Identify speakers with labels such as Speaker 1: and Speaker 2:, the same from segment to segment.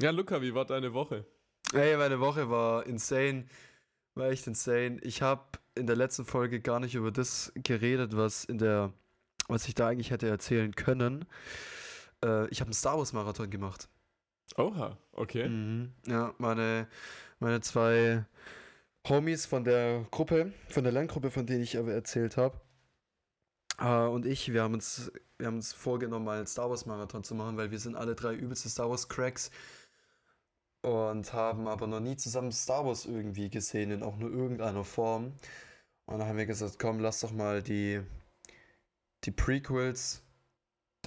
Speaker 1: Ja, Luca, wie war deine Woche?
Speaker 2: Ey, meine Woche war insane. War echt insane. Ich habe in der letzten Folge gar nicht über das geredet, was in der, was ich da eigentlich hätte erzählen können. Äh, ich habe einen Star Wars Marathon gemacht.
Speaker 1: Oha, okay.
Speaker 2: Mhm. Ja, meine, meine zwei Homies von der Gruppe, von der Lerngruppe, von denen ich erzählt habe. Äh, und ich, wir haben uns, wir haben uns vorgenommen, mal einen Star Wars Marathon zu machen, weil wir sind alle drei übelste Star Wars Cracks und haben aber noch nie zusammen Star Wars irgendwie gesehen, in auch nur irgendeiner Form. Und dann haben wir gesagt, komm, lass doch mal die, die Prequels,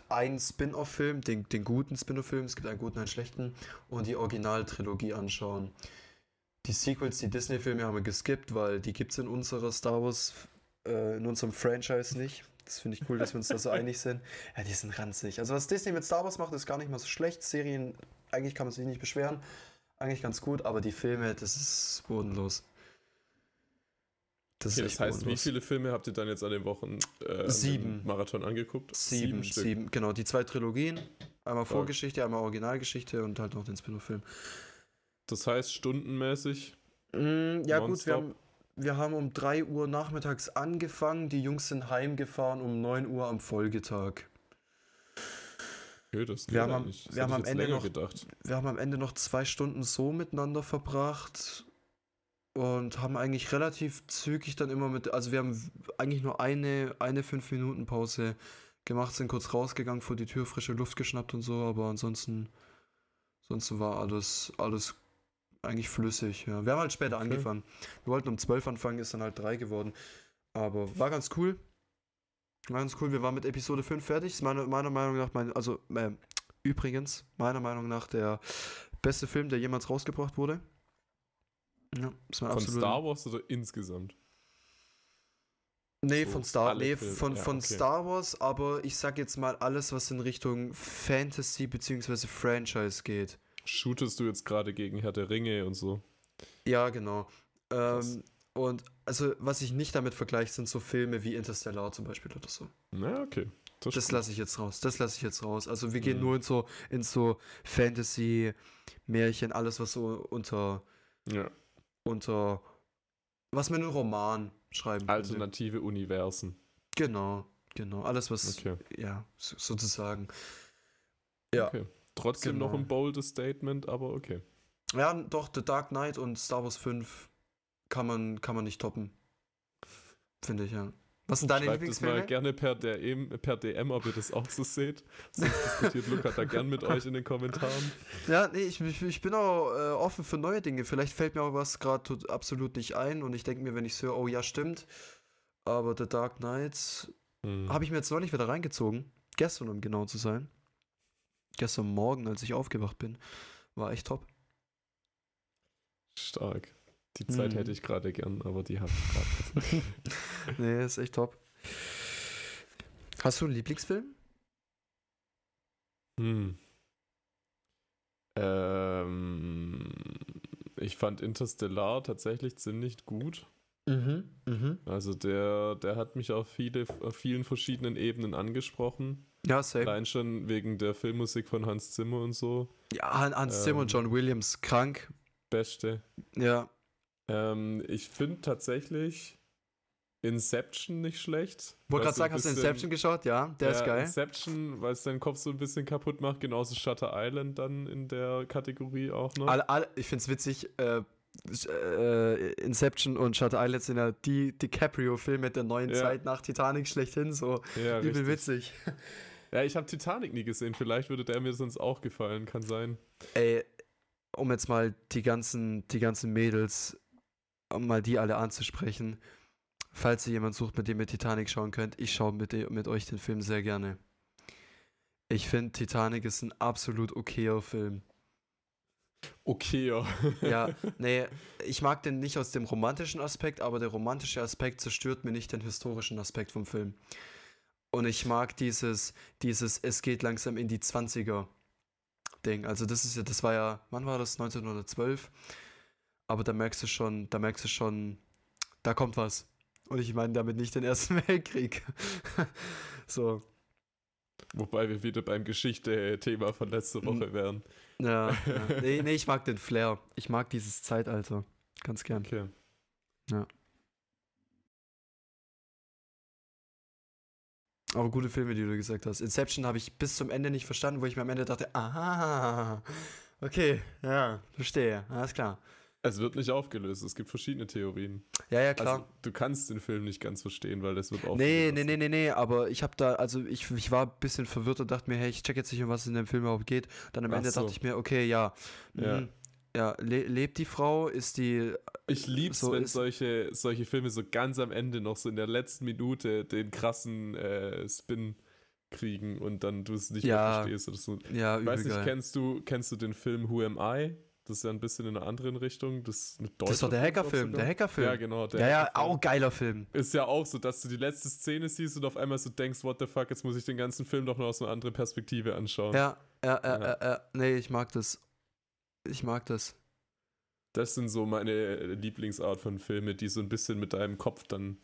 Speaker 2: einen Spin-off-Film, den, den guten Spin-off-Film, es gibt einen guten, einen schlechten, und die Originaltrilogie anschauen. Die Sequels, die Disney-Filme haben wir geskippt, weil die gibt es in unserer Star Wars, äh, in unserem Franchise nicht. Das finde ich cool, dass wir uns da so einig sind. Ja, die sind ranzig. Also was Disney mit Star Wars macht, ist gar nicht mal so schlecht. Serien, eigentlich kann man sich nicht beschweren. Eigentlich ganz gut, aber die Filme, das ist bodenlos.
Speaker 1: Das, okay, das heißt, bodenlos. wie viele Filme habt ihr dann jetzt an den Wochen
Speaker 2: äh, sieben.
Speaker 1: Marathon angeguckt?
Speaker 2: Sieben, sieben, sieben, genau. Die zwei Trilogien. Einmal Vorgeschichte, einmal Originalgeschichte und halt noch den Spin-off-Film.
Speaker 1: Das heißt, stundenmäßig?
Speaker 2: Mm, ja, gut, wir haben, wir haben um 3 Uhr nachmittags angefangen. Die Jungs sind heimgefahren um 9 Uhr am Folgetag.
Speaker 1: Okay, das
Speaker 2: wir haben, nicht. wir, haben am Ende noch, gedacht. wir haben am Ende noch zwei Stunden so miteinander verbracht und haben eigentlich relativ zügig dann immer mit, also wir haben eigentlich nur eine, eine 5-Minuten-Pause gemacht, sind kurz rausgegangen, vor die Tür frische Luft geschnappt und so, aber ansonsten, ansonsten war alles, alles eigentlich flüssig. Ja. Wir haben halt später okay. angefangen. Wir wollten um 12 anfangen, ist dann halt 3 geworden. Aber war ganz cool. War ganz cool. Wir waren mit Episode 5 fertig. Ist meiner, meiner Meinung nach, mein, also äh, übrigens, meiner Meinung nach der beste Film, der jemals rausgebracht wurde.
Speaker 1: Ja, von Star Wars oder insgesamt?
Speaker 2: Nee, so von Star, nee, von, ja, von okay. Star Wars, aber ich sag jetzt mal alles, was in Richtung Fantasy bzw. Franchise geht.
Speaker 1: Shootest du jetzt gerade gegen Herr der Ringe und so?
Speaker 2: Ja, genau. Ähm, und also, was ich nicht damit vergleiche, sind so Filme wie Interstellar zum Beispiel oder so.
Speaker 1: Na, okay.
Speaker 2: Das, das lasse ich jetzt raus. Das lasse ich jetzt raus. Also, wir gehen mhm. nur in so, in so Fantasy, Märchen, alles, was so unter.
Speaker 1: Ja.
Speaker 2: Unter. Was man in einem Roman schreiben
Speaker 1: Alternative könnte. Universen.
Speaker 2: Genau, genau. Alles, was. Okay. Ja, sozusagen.
Speaker 1: Ja. Okay. Trotzdem genau. noch ein boldes Statement, aber okay.
Speaker 2: Ja, doch, The Dark Knight und Star Wars 5 kann man, kann man nicht toppen. Finde ich, ja.
Speaker 1: Was sind deine Schreibt das mal gerne per DM, per DM, ob ihr das auch so seht. Sonst diskutiert Luca da gern mit euch in den Kommentaren.
Speaker 2: Ja, nee, ich, ich, bin auch äh, offen für neue Dinge. Vielleicht fällt mir auch was gerade absolut nicht ein und ich denke mir, wenn ich es höre, oh ja, stimmt. Aber The Dark Knight hm. habe ich mir jetzt neulich wieder reingezogen. Gestern, um genau zu sein. Gestern Morgen, als ich aufgewacht bin. War echt top.
Speaker 1: Stark. Die Zeit hm. hätte ich gerade gern, aber die habe ich gerade.
Speaker 2: nee, ist echt top. Hast du einen Lieblingsfilm?
Speaker 1: Hm. Ähm, ich fand Interstellar tatsächlich ziemlich gut.
Speaker 2: Mhm, mh.
Speaker 1: Also der, der hat mich auf, viele, auf vielen verschiedenen Ebenen angesprochen.
Speaker 2: Ja, same.
Speaker 1: Allein schon wegen der Filmmusik von Hans Zimmer und so.
Speaker 2: Ja, Hans ähm, Zimmer und John Williams, krank.
Speaker 1: Beste.
Speaker 2: Ja,
Speaker 1: ähm, ich finde tatsächlich Inception nicht schlecht.
Speaker 2: Wollte gerade sagen, hast du Inception geschaut? Ja, der ja, ist geil.
Speaker 1: Inception, weil es deinen Kopf so ein bisschen kaputt macht, genauso Shutter Island dann in der Kategorie auch noch.
Speaker 2: Alle, alle, ich finde es witzig, äh, äh, Inception und Shutter Island sind ja die DiCaprio-Filme der neuen ja. Zeit nach Titanic schlechthin, so ja, übel witzig.
Speaker 1: Ja, ich habe Titanic nie gesehen, vielleicht würde der mir sonst auch gefallen, kann sein.
Speaker 2: Ey, um jetzt mal die ganzen, die ganzen Mädels um mal die alle anzusprechen. Falls ihr jemanden sucht, mit dem ihr Titanic schauen könnt, ich schaue mit, mit euch den Film sehr gerne. Ich finde, Titanic ist ein absolut okayer Film.
Speaker 1: Okayer.
Speaker 2: ja, nee, ich mag den nicht aus dem romantischen Aspekt, aber der romantische Aspekt zerstört mir nicht den historischen Aspekt vom Film. Und ich mag dieses, dieses, es geht langsam in die 20er Ding. Also das ist ja, das war ja, wann war das? 1912 aber da merkst du schon, da merkst du schon, da kommt was. Und ich meine damit nicht den Ersten Weltkrieg. so.
Speaker 1: Wobei wir wieder beim Geschichte-Thema von letzter Woche wären.
Speaker 2: Ja, ja. Nee, nee, ich mag den Flair. Ich mag dieses Zeitalter. Ganz gern.
Speaker 1: Okay.
Speaker 2: Ja. Aber gute Filme, die du gesagt hast. Inception habe ich bis zum Ende nicht verstanden, wo ich mir am Ende dachte, aha, okay, ja, verstehe, alles klar.
Speaker 1: Es wird nicht aufgelöst, es gibt verschiedene Theorien.
Speaker 2: Ja, ja, klar.
Speaker 1: Also, du kannst den Film nicht ganz verstehen, weil das wird aufgelöst.
Speaker 2: Nee, nee, nee, nee, nee, aber ich habe da, also ich, ich war ein bisschen verwirrt und dachte mir, hey, ich check jetzt nicht, um was es in dem Film überhaupt geht. Dann am
Speaker 1: Ach
Speaker 2: Ende
Speaker 1: so.
Speaker 2: dachte ich mir, okay, ja.
Speaker 1: Ja.
Speaker 2: mhm, ja, le lebt die Frau? Ist die.
Speaker 1: Ich lieb's,
Speaker 2: So
Speaker 1: wenn solche, solche Filme so ganz am Ende noch so in der letzten Minute den krassen äh, Spin kriegen und dann du es nicht
Speaker 2: Ja,
Speaker 1: mehr verstehst oder so.
Speaker 2: Ja, übel
Speaker 1: Weiß nicht,
Speaker 2: geil.
Speaker 1: kennst du, kennst du den Film Who Am I? Das ist ja ein bisschen in einer anderen Richtung. Das,
Speaker 2: Das
Speaker 1: deutscher
Speaker 2: der Hackerfilm, der Hackerfilm.
Speaker 1: Ja, genau. Der
Speaker 2: ja, ja, auch geiler Film.
Speaker 1: Ist ja auch so, dass du die letzte Szene siehst und auf einmal so denkst, what the fuck, jetzt muss ich den ganzen Film doch noch aus einer anderen Perspektive anschauen.
Speaker 2: Ja, ja, ja,
Speaker 1: Ja.
Speaker 2: ja, ja. Nee, ich mag das. Ich mag das.
Speaker 1: Das sind so meine Lieblingsart von Filme, die so ein bisschen mit deinem Kopf dann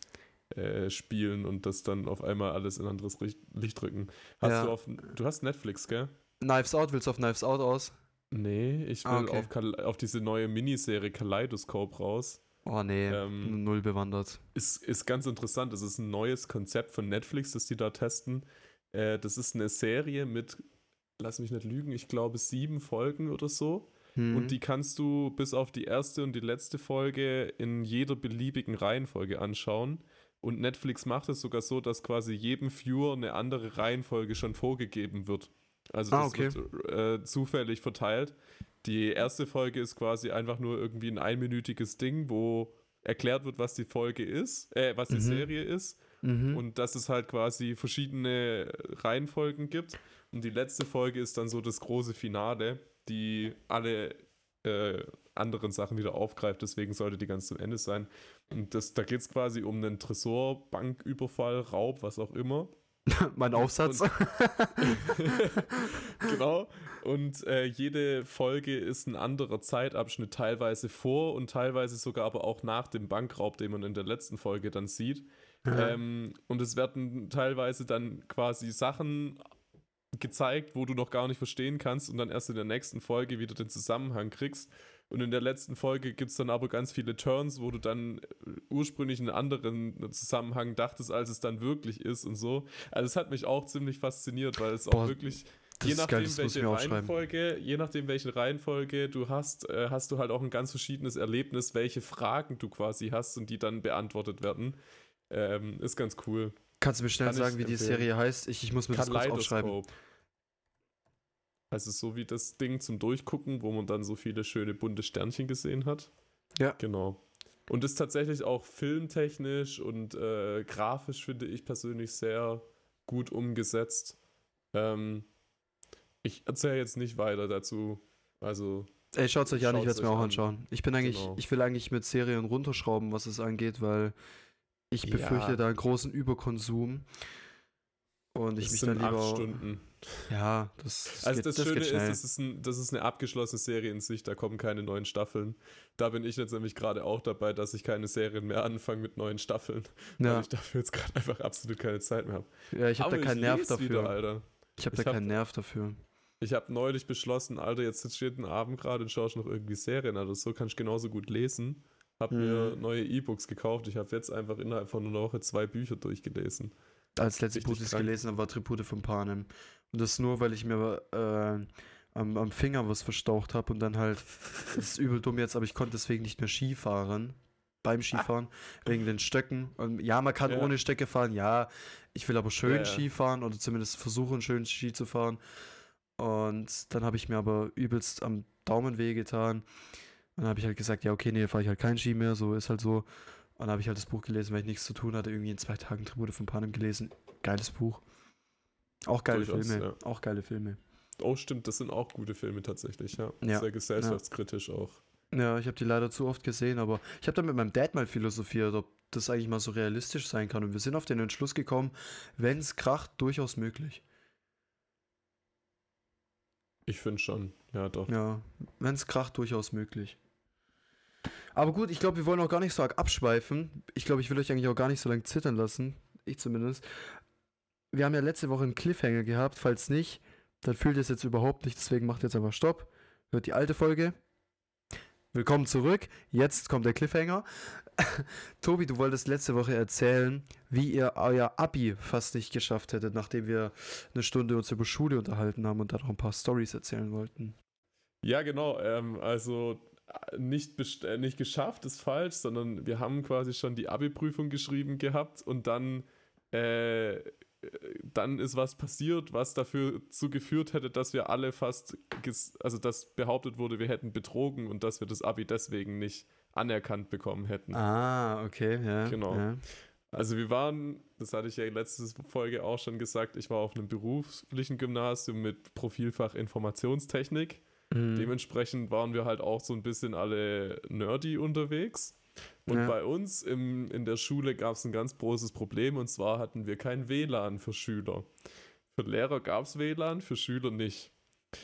Speaker 1: äh, spielen und das dann auf einmal alles in ein anderes Licht rücken. Hast
Speaker 2: Ja.
Speaker 1: du auf, du hast Netflix, gell?
Speaker 2: Knives Out, willst du auf Knives Out aus?
Speaker 1: Nee, ich will
Speaker 2: Ah, okay.
Speaker 1: auf, auf diese neue Miniserie Kaleidoskop raus.
Speaker 2: Oh nee,
Speaker 1: Ähm,
Speaker 2: null bewandert.
Speaker 1: Ist, ist ganz interessant. Das ist ein neues Konzept von Netflix, das die da testen. Äh, das ist eine Serie mit, lass mich nicht lügen, ich glaube sieben Folgen oder so.
Speaker 2: Hm.
Speaker 1: Und die kannst du bis auf die erste und die letzte Folge in jeder beliebigen Reihenfolge anschauen. Und Netflix macht es sogar so, dass quasi jedem Viewer eine andere Reihenfolge schon vorgegeben wird. Also
Speaker 2: Ah,
Speaker 1: das
Speaker 2: okay.
Speaker 1: wird äh, zufällig verteilt. Die erste Folge ist quasi einfach nur irgendwie ein einminütiges Ding, wo erklärt wird, was die Folge ist, äh, was die
Speaker 2: Mhm.
Speaker 1: Serie ist
Speaker 2: mhm.
Speaker 1: und dass es halt quasi verschiedene Reihenfolgen gibt. Und die letzte Folge ist dann so das große Finale, die alle äh, anderen Sachen wieder aufgreift. Deswegen sollte die ganz zum Ende sein. Und das, da geht es quasi um einen Tresor, Banküberfall, Raub, was auch immer.
Speaker 2: mein Aufsatz.
Speaker 1: genau. Und äh, jede Folge ist ein anderer Zeitabschnitt, teilweise vor und teilweise sogar aber auch nach dem Bankraub, den man in der letzten Folge dann sieht. Ähm, und es werden teilweise dann quasi Sachen gezeigt, wo du noch gar nicht verstehen kannst und dann erst in der nächsten Folge wieder den Zusammenhang kriegst. Und in der letzten Folge gibt es dann aber ganz viele Turns, wo du dann äh, ursprünglich einen anderen Zusammenhang dachtest, als es dann wirklich ist und so. Also es hat mich auch ziemlich fasziniert, weil es auch
Speaker 2: Boah,
Speaker 1: wirklich,
Speaker 2: das
Speaker 1: je nachdem,
Speaker 2: geil,
Speaker 1: welche. Reihenfolge, je nachdem, welche Reihenfolge du hast, äh, hast du halt auch ein ganz verschiedenes Erlebnis, welche Fragen du quasi hast und die dann beantwortet werden. Ähm, ist ganz cool.
Speaker 2: Kannst du mir schnell
Speaker 1: Kann
Speaker 2: sagen, wie die
Speaker 1: empfehlen.
Speaker 2: Serie heißt? Ich, ich muss mir das kurz aufschreiben.
Speaker 1: Also so wie das Ding zum Durchgucken, wo man dann so viele schöne bunte Sternchen gesehen hat.
Speaker 2: Ja.
Speaker 1: Genau. Und ist tatsächlich auch filmtechnisch und äh, grafisch, finde ich persönlich, sehr gut umgesetzt. Ähm, ich erzähle jetzt nicht weiter dazu. Also,
Speaker 2: Ey, schaut's euch an, ich werde es mir auch
Speaker 1: an.
Speaker 2: anschauen. Ich bin eigentlich,
Speaker 1: Genau.
Speaker 2: ich will eigentlich mit Serien runterschrauben, was es angeht, weil ich
Speaker 1: Ja.
Speaker 2: befürchte da einen großen Überkonsum. Und ich
Speaker 1: es
Speaker 2: mich dann lieber.
Speaker 1: acht Stunden.
Speaker 2: Ja, das, das
Speaker 1: Also
Speaker 2: geht,
Speaker 1: das,
Speaker 2: das
Speaker 1: Schöne
Speaker 2: geht
Speaker 1: ist, das ist, ein, das ist eine abgeschlossene Serie in sich, da kommen keine neuen Staffeln. Da bin ich jetzt nämlich gerade auch dabei, dass ich keine Serien mehr anfange mit neuen Staffeln, weil
Speaker 2: ja.
Speaker 1: ich dafür jetzt gerade einfach absolut keine Zeit mehr habe.
Speaker 2: ja, ich habe da keinen Nerv dafür.
Speaker 1: Wieder, Alter.
Speaker 2: ich habe
Speaker 1: ich
Speaker 2: da
Speaker 1: hab-
Speaker 2: keinen Nerv dafür.
Speaker 1: Ich habe neulich beschlossen, Alter, jetzt sitzt jeden Abend gerade und schaust noch irgendwie Serien oder so, kann ich genauso gut lesen. Hab mir
Speaker 2: Mhm.
Speaker 1: neue E-Books gekauft. Ich habe jetzt einfach innerhalb von einer Woche zwei Bücher durchgelesen.
Speaker 2: Als letztes Buch, das ich gelesen habe, war Tribute von Panem. Und das nur, weil ich mir äh, am, am Finger was verstaucht habe und dann halt, das ist übel dumm jetzt, aber ich konnte deswegen nicht mehr Ski fahren. Beim Skifahren, wegen den Stöcken. Und ja, man kann
Speaker 1: Ja.
Speaker 2: ohne Stöcke fahren, ja. Ich will aber schön
Speaker 1: Ja, ja.
Speaker 2: Ski fahren oder zumindest versuchen, schön Ski zu fahren. Und dann habe ich mir aber übelst am Daumen wehgetan. Und dann habe ich halt gesagt, ja, okay, nee, fahre ich halt kein Ski mehr, so ist halt so. Und dann habe ich halt das Buch gelesen, weil ich nichts zu tun hatte, irgendwie in zwei Tagen Tribute von Panem gelesen. Geiles Buch. Auch geile
Speaker 1: Durchaus,
Speaker 2: Filme.
Speaker 1: ja.
Speaker 2: Auch geile Filme.
Speaker 1: Oh, stimmt, das sind auch gute Filme tatsächlich, ja.
Speaker 2: Ja,
Speaker 1: Sehr gesellschaftskritisch auch.
Speaker 2: Ja, ich habe die leider zu oft gesehen, aber ich habe da mit meinem Dad mal philosophiert, ob das eigentlich mal so realistisch sein kann. Und wir sind auf den Entschluss gekommen, wenn es kracht, durchaus möglich.
Speaker 1: Ich finde schon, ja doch.
Speaker 2: Ja, wenn es kracht, durchaus möglich. Aber gut, ich glaube, wir wollen auch gar nicht so arg abschweifen. Ich glaube, ich will euch eigentlich auch gar nicht so lange zittern lassen. Ich zumindest. Wir haben ja letzte Woche einen Cliffhanger gehabt. Falls nicht, dann fühlt es jetzt überhaupt nicht. Deswegen macht jetzt einfach Stopp. Hört die alte Folge. Willkommen zurück. Jetzt kommt der Cliffhanger. Tobi, du wolltest letzte Woche erzählen, wie ihr euer Abi fast nicht geschafft hättet, nachdem wir eine Stunde uns über Schule unterhalten haben und da noch ein paar Stories erzählen wollten.
Speaker 1: Ja, genau. Ähm, also nicht, äh, nicht geschafft ist falsch, sondern wir haben quasi schon die Abi-Prüfung geschrieben gehabt und dann, äh, dann ist was passiert, was dafür zu geführt hätte, dass wir alle fast, also dass behauptet wurde, wir hätten betrogen und dass wir das Abi deswegen nicht anerkannt bekommen hätten.
Speaker 2: Ah, okay, ja.
Speaker 1: Genau.
Speaker 2: Ja.
Speaker 1: Also wir waren, das hatte ich ja in letzter Folge auch schon gesagt, ich war auf einem beruflichen Gymnasium mit Profilfach Informationstechnik. Mhm. Dementsprechend waren wir halt auch so ein bisschen alle nerdy unterwegs. Und ja. bei uns im, in der Schule gab es ein ganz großes Problem und zwar hatten wir kein WLAN für Schüler. Für Lehrer gab es WLAN, für Schüler nicht.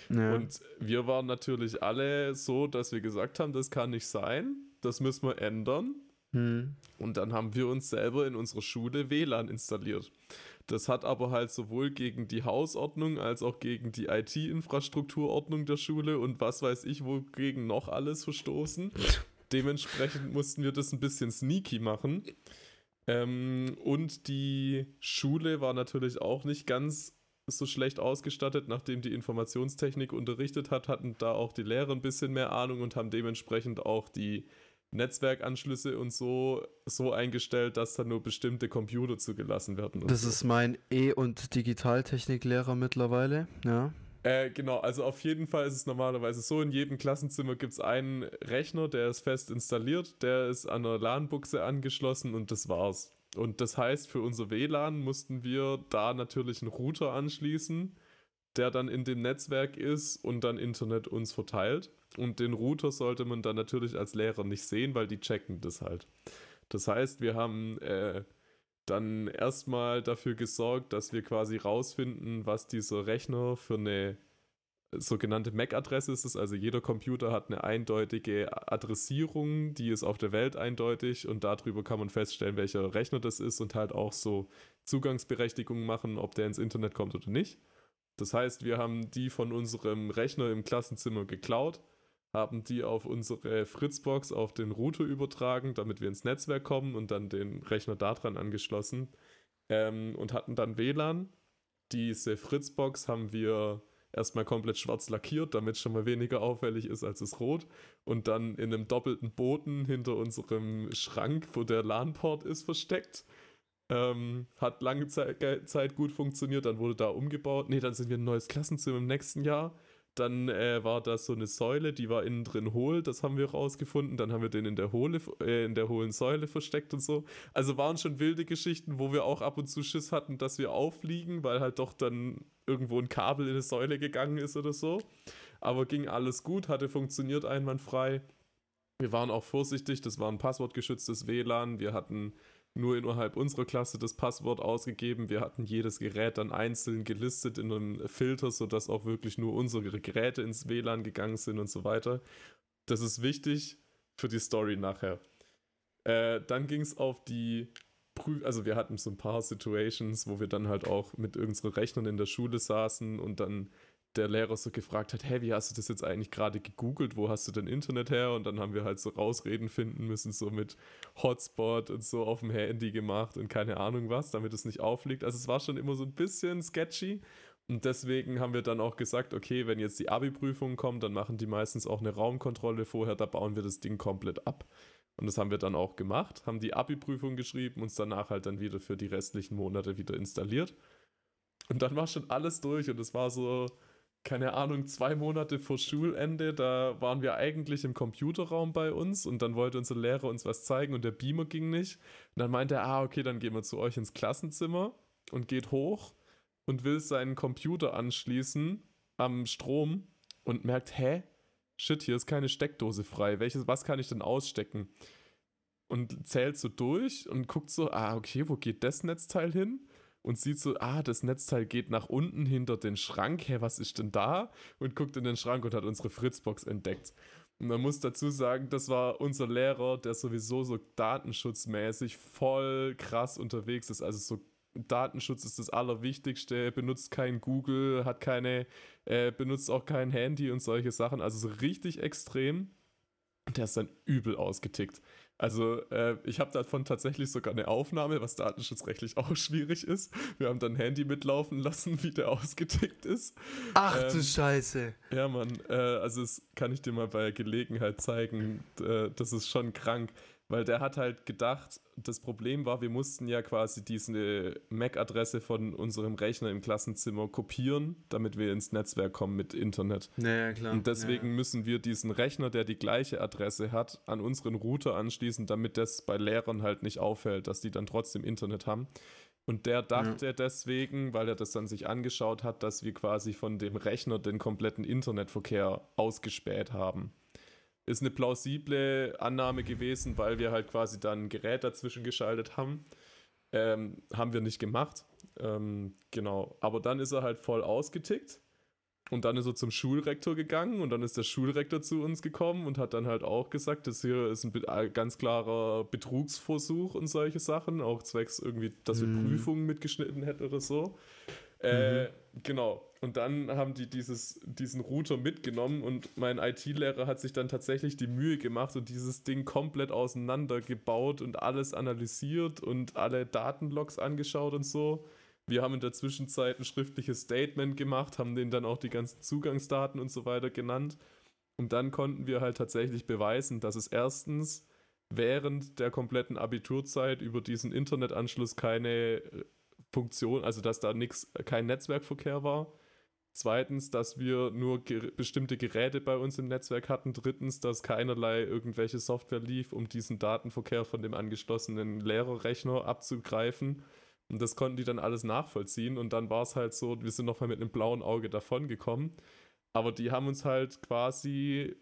Speaker 1: Ja. Und wir waren natürlich alle so, dass wir gesagt haben, das kann nicht sein, das müssen wir ändern. Mhm. Und dann haben wir uns selber in unserer Schule WLAN installiert. Das hat aber halt sowohl gegen die Hausordnung als auch gegen die IT-Infrastrukturordnung der Schule und was weiß ich wogegen noch alles verstoßen. Dementsprechend mussten wir das ein bisschen sneaky machen. Ähm, und die Schule war natürlich auch nicht ganz so schlecht ausgestattet, nachdem die Informationstechnik unterrichtet hat, hatten da auch die Lehrer ein bisschen mehr Ahnung und haben dementsprechend auch die Netzwerkanschlüsse und so, so eingestellt, dass da nur bestimmte Computer zugelassen werden.
Speaker 2: Das
Speaker 1: so.
Speaker 2: ist mein E- und Digitaltechniklehrer mittlerweile, ja.
Speaker 1: Äh, genau, also auf jeden Fall ist es normalerweise so, in jedem Klassenzimmer gibt es einen Rechner, der ist fest installiert, der ist an einer LAN-Buchse angeschlossen und das war's. Und das heißt, für unser WLAN mussten wir da natürlich einen Router anschließen, der dann in dem Netzwerk ist und dann Internet uns verteilt. Und den Router sollte man dann natürlich als Lehrer nicht sehen, weil die checken das halt. Das heißt, wir haben äh, dann erstmal dafür gesorgt, dass wir quasi rausfinden, was dieser Rechner für eine sogenannte MAC-Adresse ist. Also jeder Computer hat eine eindeutige Adressierung, die ist auf der Welt eindeutig und darüber kann man feststellen, welcher Rechner das ist und halt auch so Zugangsberechtigungen machen, ob der ins Internet kommt oder nicht. Das heißt, wir haben die von unserem Rechner im Klassenzimmer geklaut haben die auf unsere Fritzbox auf den Router übertragen, damit wir ins Netzwerk kommen und dann den Rechner daran angeschlossen ähm, und hatten dann WLAN. Diese Fritzbox haben wir erstmal komplett schwarz lackiert, damit es schon mal weniger auffällig ist als es rot und dann in einem doppelten Boden hinter unserem Schrank, wo der LAN-Port ist, versteckt. Ähm, hat lange Zeit, Zeit gut funktioniert, dann wurde da umgebaut. Ne, dann sind wir ein neues Klassenzimmer im nächsten Jahr dann äh, war da so eine Säule, die war innen drin hohl, das haben wir rausgefunden. Dann haben wir den in der, hohle, äh, in der hohlen Säule versteckt und so. Also waren schon wilde Geschichten, wo wir auch ab und zu Schiss hatten, dass wir auffliegen, weil halt doch dann irgendwo ein Kabel in eine Säule gegangen ist oder so. Aber ging alles gut, hatte funktioniert einwandfrei. Wir waren auch vorsichtig, das war ein passwortgeschütztes WLAN. Wir hatten nur innerhalb unserer Klasse das Passwort ausgegeben. Wir hatten jedes Gerät dann einzeln gelistet in einem Filter, sodass auch wirklich nur unsere Geräte ins WLAN gegangen sind und so weiter. Das ist wichtig für die Story nachher. Äh, dann ging es auf die Prüf also wir hatten so ein paar Situations, wo wir dann halt auch mit unseren Rechnern in der Schule saßen und dann der Lehrer so gefragt hat, hey, wie hast du das jetzt eigentlich gerade gegoogelt? Wo hast du denn Internet her? Und dann haben wir halt so Rausreden finden müssen, so mit Hotspot und so auf dem Handy gemacht und keine Ahnung was, damit es nicht auffliegt. Also es war schon immer so ein bisschen sketchy. Und deswegen haben wir dann auch gesagt, okay, wenn jetzt die Abi-Prüfung kommt, dann machen die meistens auch eine Raumkontrolle vorher, da bauen wir das Ding komplett ab. Und das haben wir dann auch gemacht, haben die Abi-Prüfung geschrieben, uns danach halt dann wieder für die restlichen Monate wieder installiert. Und dann war schon alles durch und es war so, keine Ahnung, zwei Monate vor Schulende, da waren wir eigentlich im Computerraum bei uns und dann wollte unser Lehrer uns was zeigen und der Beamer ging nicht. Und dann meinte er, ah, okay, dann gehen wir zu euch ins Klassenzimmer und geht hoch und will seinen Computer anschließen am Strom und merkt, hä? Shit, hier ist keine Steckdose frei. Welches, was kann ich denn ausstecken? Und zählt so durch und guckt so, ah, okay, wo geht das Netzteil hin? Und sieht so, ah, das Netzteil geht nach unten hinter den Schrank. Hä, was ist denn da? Und guckt in den Schrank und hat unsere Fritzbox entdeckt. Und man muss dazu sagen, das war unser Lehrer, der sowieso so datenschutzmäßig voll krass unterwegs ist. Also so Datenschutz ist das Allerwichtigste, benutzt kein Google, hat keine, äh, benutzt auch kein Handy und solche Sachen. Also so richtig extrem. Der ist dann übel ausgetickt. Also äh, ich habe davon tatsächlich sogar eine Aufnahme, was datenschutzrechtlich auch schwierig ist. Wir haben dann Handy mitlaufen lassen, wie der ausgetickt ist.
Speaker 2: Ach ähm, du Scheiße.
Speaker 1: Ja, Mann. Äh, also das kann ich dir mal bei Gelegenheit zeigen. Äh, das ist schon krank. Weil der hat halt gedacht, das Problem war, wir mussten ja quasi diese MAC-Adresse von unserem Rechner im Klassenzimmer kopieren, damit wir ins Netzwerk kommen mit Internet.
Speaker 2: Naja, klar.
Speaker 1: Und deswegen
Speaker 2: ja.
Speaker 1: müssen wir diesen Rechner, der die gleiche Adresse hat, an unseren Router anschließen, damit das bei Lehrern halt nicht auffällt, dass die dann trotzdem Internet haben. Und der dachte ja. deswegen, weil er das dann sich angeschaut hat, dass wir quasi von dem Rechner den kompletten Internetverkehr ausgespäht haben ist eine plausible Annahme gewesen, weil wir halt quasi dann ein Gerät dazwischen geschaltet haben. Ähm, haben wir nicht gemacht. Ähm, genau. Aber dann ist er halt voll ausgetickt. Und dann ist er zum Schulrektor gegangen und dann ist der Schulrektor zu uns gekommen und hat dann halt auch gesagt, das hier ist ein äh, ganz klarer Betrugsversuch und solche Sachen, auch zwecks irgendwie, dass wir mhm. Prüfungen mitgeschnitten hätten oder so. Äh, mhm. Genau. Und dann haben die dieses, diesen Router mitgenommen und mein IT-Lehrer hat sich dann tatsächlich die Mühe gemacht und dieses Ding komplett auseinandergebaut und alles analysiert und alle Datenlogs angeschaut und so. Wir haben in der Zwischenzeit ein schriftliches Statement gemacht, haben denen dann auch die ganzen Zugangsdaten und so weiter genannt. Und dann konnten wir halt tatsächlich beweisen, dass es erstens während der kompletten Abiturzeit über diesen Internetanschluss keine Funktion, also dass da nichts, kein Netzwerkverkehr war. Zweitens, dass wir nur ge bestimmte Geräte bei uns im Netzwerk hatten. Drittens, dass keinerlei irgendwelche Software lief, um diesen Datenverkehr von dem angeschlossenen Lehrerrechner abzugreifen. Und das konnten die dann alles nachvollziehen. Und dann war es halt so, wir sind nochmal mit einem blauen Auge davon gekommen. Aber die haben uns halt quasi,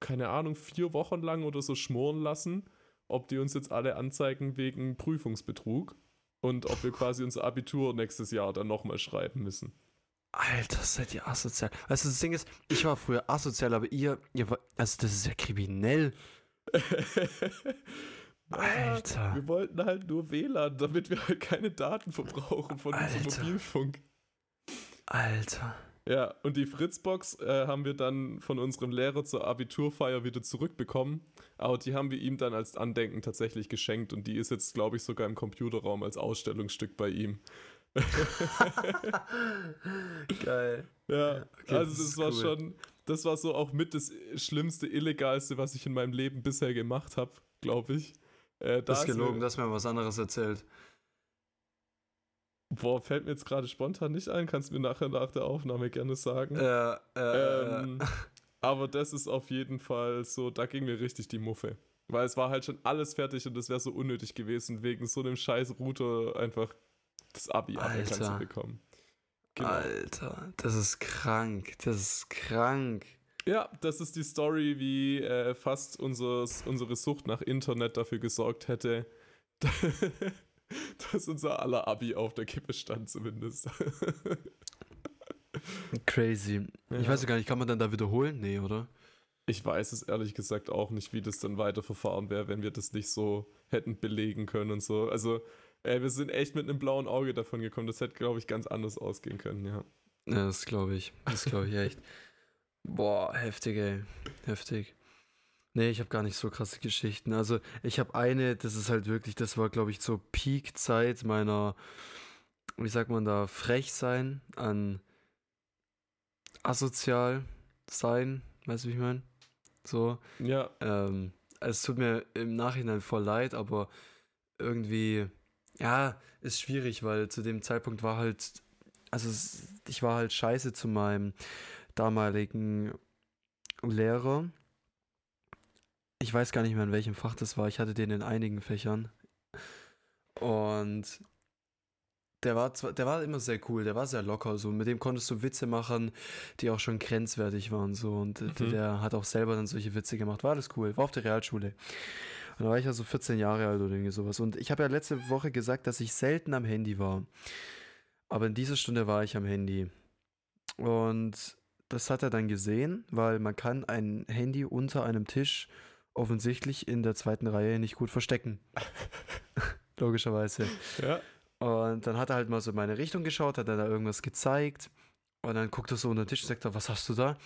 Speaker 1: keine Ahnung, vier Wochen lang oder so schmoren lassen, ob die uns jetzt alle anzeigen wegen Prüfungsbetrug und ob wir quasi unser Abitur nächstes Jahr dann nochmal schreiben müssen.
Speaker 2: Alter, seid ihr asozial. Also das Ding ist, ich war früher asozial, aber ihr, ihr war, also das ist ja kriminell.
Speaker 1: Alter. Wir wollten halt nur WLAN, damit wir halt keine Daten verbrauchen von Alter. unserem Mobilfunk.
Speaker 2: Alter.
Speaker 1: Ja, und die Fritzbox äh, haben wir dann von unserem Lehrer zur Abiturfeier wieder zurückbekommen. Aber die haben wir ihm dann als Andenken tatsächlich geschenkt und die ist jetzt, glaube ich, sogar im Computerraum als Ausstellungsstück bei ihm.
Speaker 2: Geil.
Speaker 1: Ja, okay, also das, das war cool. schon, das war so auch mit das schlimmste, illegalste, was ich in meinem Leben bisher gemacht habe, glaube ich.
Speaker 2: Äh, das ist gelogen, dass mir was anderes erzählt.
Speaker 1: Boah, fällt mir jetzt gerade spontan nicht ein, kannst du mir nachher nach der Aufnahme gerne sagen.
Speaker 2: Ja,
Speaker 1: äh, ähm, äh. Aber das ist auf jeden Fall so, da ging mir richtig die Muffe. Weil es war halt schon alles fertig und das wäre so unnötig gewesen, wegen so einem scheiß Router einfach das Abi aberkannt zu bekommen.
Speaker 2: Genau. Alter, das ist krank. Das ist krank.
Speaker 1: Ja, das ist die Story, wie äh, fast unseres, unsere Sucht nach Internet dafür gesorgt hätte, dass unser aller Abi auf der Kippe stand, zumindest.
Speaker 2: Crazy. Ja. Ich weiß gar nicht, kann man dann da wiederholen? Nee, oder?
Speaker 1: Ich weiß es ehrlich gesagt auch nicht, wie das dann weiterverfahren wäre, wenn wir das nicht so hätten belegen können und so. Also, ey, wir sind echt mit einem blauen Auge davon gekommen. Das hätte, glaube ich, ganz anders ausgehen können, ja.
Speaker 2: Ja, das glaube ich. Das glaube ich echt. Boah, heftig, ey. Heftig. Nee, ich habe gar nicht so krasse Geschichten. Also, ich habe eine, das ist halt wirklich, das war, glaube ich, zur Peak-Zeit meiner, wie sagt man da, frech sein, an asozial sein, weißt du, wie ich meine? So.
Speaker 1: Ja.
Speaker 2: Ähm, es tut mir im Nachhinein voll leid, aber irgendwie, ja, ist schwierig, weil zu dem Zeitpunkt war halt, also ich war halt scheiße zu meinem damaligen Lehrer ich weiß gar nicht mehr, in welchem Fach das war. Ich hatte den in einigen Fächern. Und der war, zwar, der war immer sehr cool, der war sehr locker. So. Mit dem konntest du Witze machen, die auch schon grenzwertig waren. So. Und mhm. der, der, hat auch selber dann solche Witze gemacht. War alles cool. War auf der Realschule. Und da war ich also 14 Jahre alt oder irgendwie sowas. Und ich habe ja letzte Woche gesagt, dass ich selten am Handy war. Aber in dieser Stunde war ich am Handy. Und das hat er dann gesehen, weil man kann ein Handy unter einem Tisch offensichtlich in der zweiten Reihe nicht gut verstecken. Logischerweise.
Speaker 1: Ja.
Speaker 2: Und dann hat er halt mal so in meine Richtung geschaut, hat er da irgendwas gezeigt. Und dann guckt er so unter den Tisch und sagt er, was hast du da?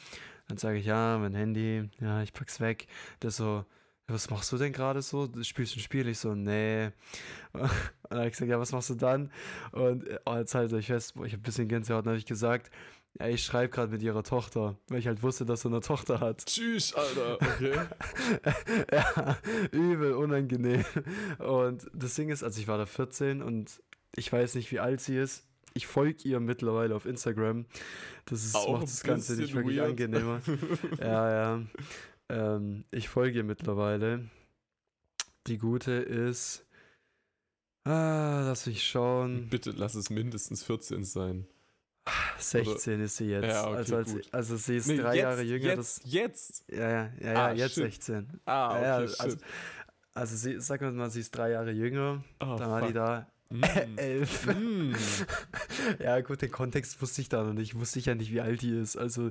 Speaker 2: Dann sage ich, ja, mein Handy, ja, ich pack's weg. Der so, was machst du denn gerade so? Du spielst ein Spiel? Ich so, nee. Und dann habe ich gesagt, ja, was machst du dann? Und oh, jetzt halt euch fest, ich habe ein bisschen Gänsehaut, dann habe ich gesagt, ja, ich schreibe gerade mit ihrer Tochter, weil ich halt wusste, dass sie eine Tochter hat.
Speaker 1: Tschüss, Alter, okay.
Speaker 2: ja, übel unangenehm. Und das Ding ist, also ich war da 14 und ich weiß nicht, wie alt sie ist. Ich folge ihr mittlerweile auf Instagram. Das ist, macht das Ganze nicht wirklich
Speaker 1: weird.
Speaker 2: angenehmer. ja, ja. Ähm, ich folge ihr mittlerweile. Die gute ist. Ah, lass mich schauen.
Speaker 1: Bitte lass es mindestens 14 sein.
Speaker 2: 16 ist sie jetzt.
Speaker 1: Ja, okay,
Speaker 2: also, als, also sie ist
Speaker 1: Nee,
Speaker 2: drei
Speaker 1: jetzt,
Speaker 2: Jahre jünger.
Speaker 1: Jetzt, jetzt.
Speaker 2: das, ja, ja, ja, ja
Speaker 1: Ah,
Speaker 2: jetzt
Speaker 1: shit.
Speaker 2: 16.
Speaker 1: Ah, okay,
Speaker 2: ja, also, also sie, wir mal, sie ist drei Jahre jünger.
Speaker 1: oh,
Speaker 2: da war die da
Speaker 1: Mm.
Speaker 2: elf.
Speaker 1: Mm.
Speaker 2: ja, gut, den Kontext wusste ich da noch nicht. Wusste ich ja nicht, wie alt die ist. Also,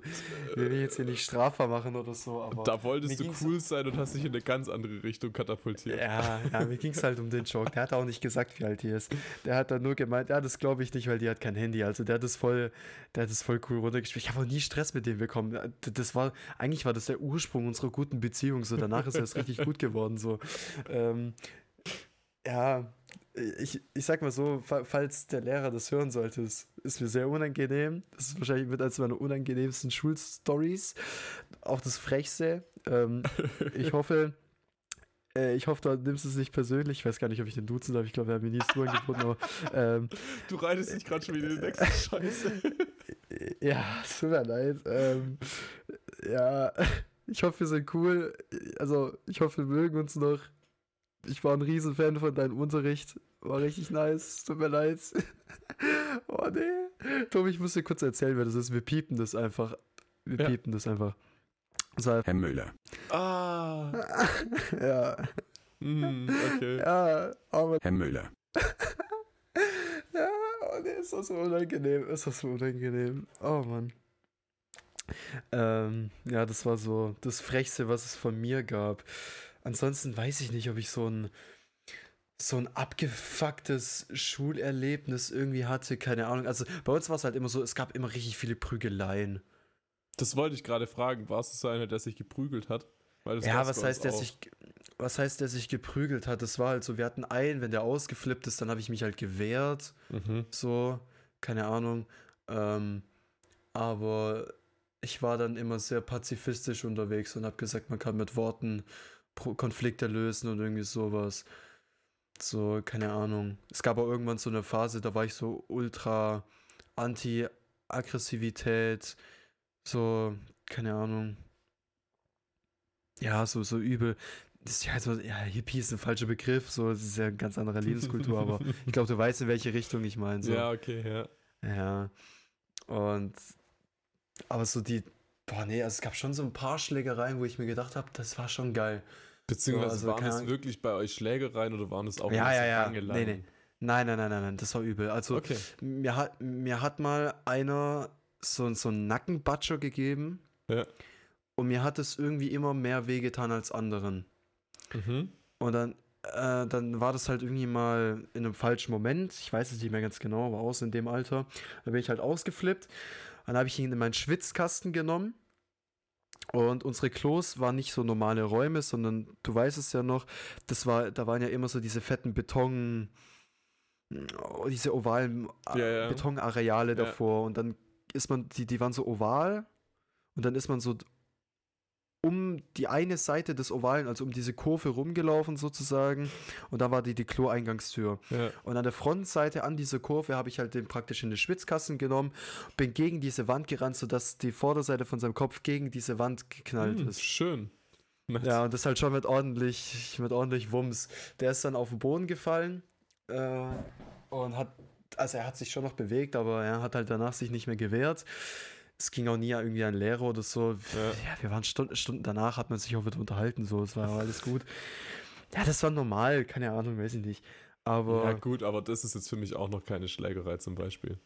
Speaker 2: will ich jetzt hier nicht strafbar machen oder so, aber.
Speaker 1: Da wolltest du cool sein und hast dich in eine ganz andere Richtung katapultiert.
Speaker 2: Ja, ja, mir ging es halt um den Joke. Der hat auch nicht gesagt, wie alt die ist. Der hat dann nur gemeint, ja, das glaube ich nicht, weil die hat kein Handy. Also der hat das voll, der hat das voll cool runtergespielt. Ich habe auch nie Stress mit dem bekommen. Das war, eigentlich war das der Ursprung unserer guten Beziehung. So, danach ist es richtig gut geworden. So. Ähm, ja, ich, ich sag mal so, fa- falls der Lehrer das hören sollte, es ist mir sehr unangenehm. Das ist wahrscheinlich mit eines meiner unangenehmsten Schulstories. Auch das Frechste. Ähm, ich hoffe, äh, ich hoffe, du nimmst es nicht persönlich. Ich weiß gar nicht, ob ich den duzen darf. Ich glaube, er hat mir nie Du angeboten, aber ähm,
Speaker 1: Du reitest dich gerade schon wieder in die nächste Scheiße.
Speaker 2: ja, es tut mir leid. Ähm, ja, ich hoffe, wir sind cool. Also, ich hoffe, wir mögen uns noch. Ich war ein Riesenfan von deinem Unterricht. War richtig nice. Tut mir leid. oh nee. Tom, ich muss dir kurz erzählen, wer das ist. Wir piepen das einfach. Wir
Speaker 1: Ja.
Speaker 2: piepen das einfach. So,
Speaker 3: Herr Müller.
Speaker 1: Ah.
Speaker 2: ja.
Speaker 1: Mm, okay.
Speaker 2: Ja, aber
Speaker 3: Herr Müller.
Speaker 2: Ja, oh nee, ist das so unangenehm, ist das so unangenehm. Oh Mann. Ähm, ja, das war so das Frechste, was es von mir gab. Ansonsten weiß ich nicht, ob ich so ein so ein abgefucktes Schulerlebnis irgendwie hatte, keine Ahnung. Also bei uns war es halt immer so, es gab immer richtig viele Prügeleien.
Speaker 1: Das wollte ich gerade fragen. Warst du so einer, der sich geprügelt hat?
Speaker 2: Ja, was heißt, der
Speaker 1: auch.
Speaker 2: sich, was heißt, der sich geprügelt hat? Das war halt so, wir hatten einen, wenn der ausgeflippt ist, dann habe ich mich halt gewehrt.
Speaker 1: Mhm.
Speaker 2: so, keine Ahnung. Ähm, aber ich war dann immer sehr pazifistisch unterwegs und habe gesagt, man kann mit Worten Konflikte lösen und irgendwie sowas. So, keine Ahnung. Es gab auch irgendwann so eine Phase, da war ich so ultra anti-Aggressivität, so, keine Ahnung. Ja, so, so übel. Das ist ja, so, ja, Hippie ist ein falscher Begriff, so, das ist ja eine ganz andere Lebenskultur, aber ich glaube, du weißt, in welche Richtung ich meine. So.
Speaker 1: Ja, okay, ja.
Speaker 2: Ja. Und aber so die, boah, nee, also es gab schon so ein paar Schlägereien, wo ich mir gedacht habe, das war schon geil.
Speaker 1: Beziehungsweise
Speaker 2: also,
Speaker 1: waren es wirklich bei euch Schlägereien oder waren es auch
Speaker 2: Ja,
Speaker 1: so
Speaker 2: ja, ja. Nee, nee. Nein, nein, nein, nein, nein, das war übel. Also
Speaker 1: Okay.
Speaker 2: mir hat mir hat mal einer so, so einen Nackenbatscher gegeben
Speaker 1: Ja.
Speaker 2: und mir hat es irgendwie immer mehr wehgetan als anderen.
Speaker 1: Mhm.
Speaker 2: Und dann, äh, dann war das halt irgendwie mal in einem falschen Moment. Ich weiß es nicht mehr ganz genau, aber aus in dem Alter. Da bin ich halt ausgeflippt. Dann habe ich ihn in meinen Schwitzkasten genommen. Und unsere Klos waren nicht so normale Räume, sondern du weißt es ja noch, das war, da waren ja immer so diese fetten Beton, diese ovalen
Speaker 1: Ja, ja.
Speaker 2: Betonareale
Speaker 1: Ja.
Speaker 2: davor. Und dann ist man, die, die waren so oval und dann ist man so um die eine Seite des Ovalen, also um diese Kurve rumgelaufen sozusagen. Und da war die, die Klo-Eingangstür.
Speaker 1: Ja.
Speaker 2: Und an der Frontseite an dieser Kurve habe ich halt den praktisch in den Schwitzkasten genommen, bin gegen diese Wand gerannt, sodass die Vorderseite von seinem Kopf gegen diese Wand geknallt
Speaker 1: Hm,
Speaker 2: ist.
Speaker 1: schön. Nice.
Speaker 2: Ja, und das halt schon mit ordentlich, mit ordentlich Wumms. Der ist dann auf den Boden gefallen äh, und hat, also er hat sich schon noch bewegt, aber er hat halt danach sich nicht mehr gewehrt. Es ging auch nie irgendwie an Lehrer oder so.
Speaker 1: Ja.
Speaker 2: Ja, wir waren Stunden, Stunden danach, hat man sich auch wieder unterhalten, so, es war alles gut. Ja, das war normal, keine Ahnung, weiß ich nicht. Aber
Speaker 1: Ja, gut, aber das ist jetzt für mich auch noch keine Schlägerei zum Beispiel.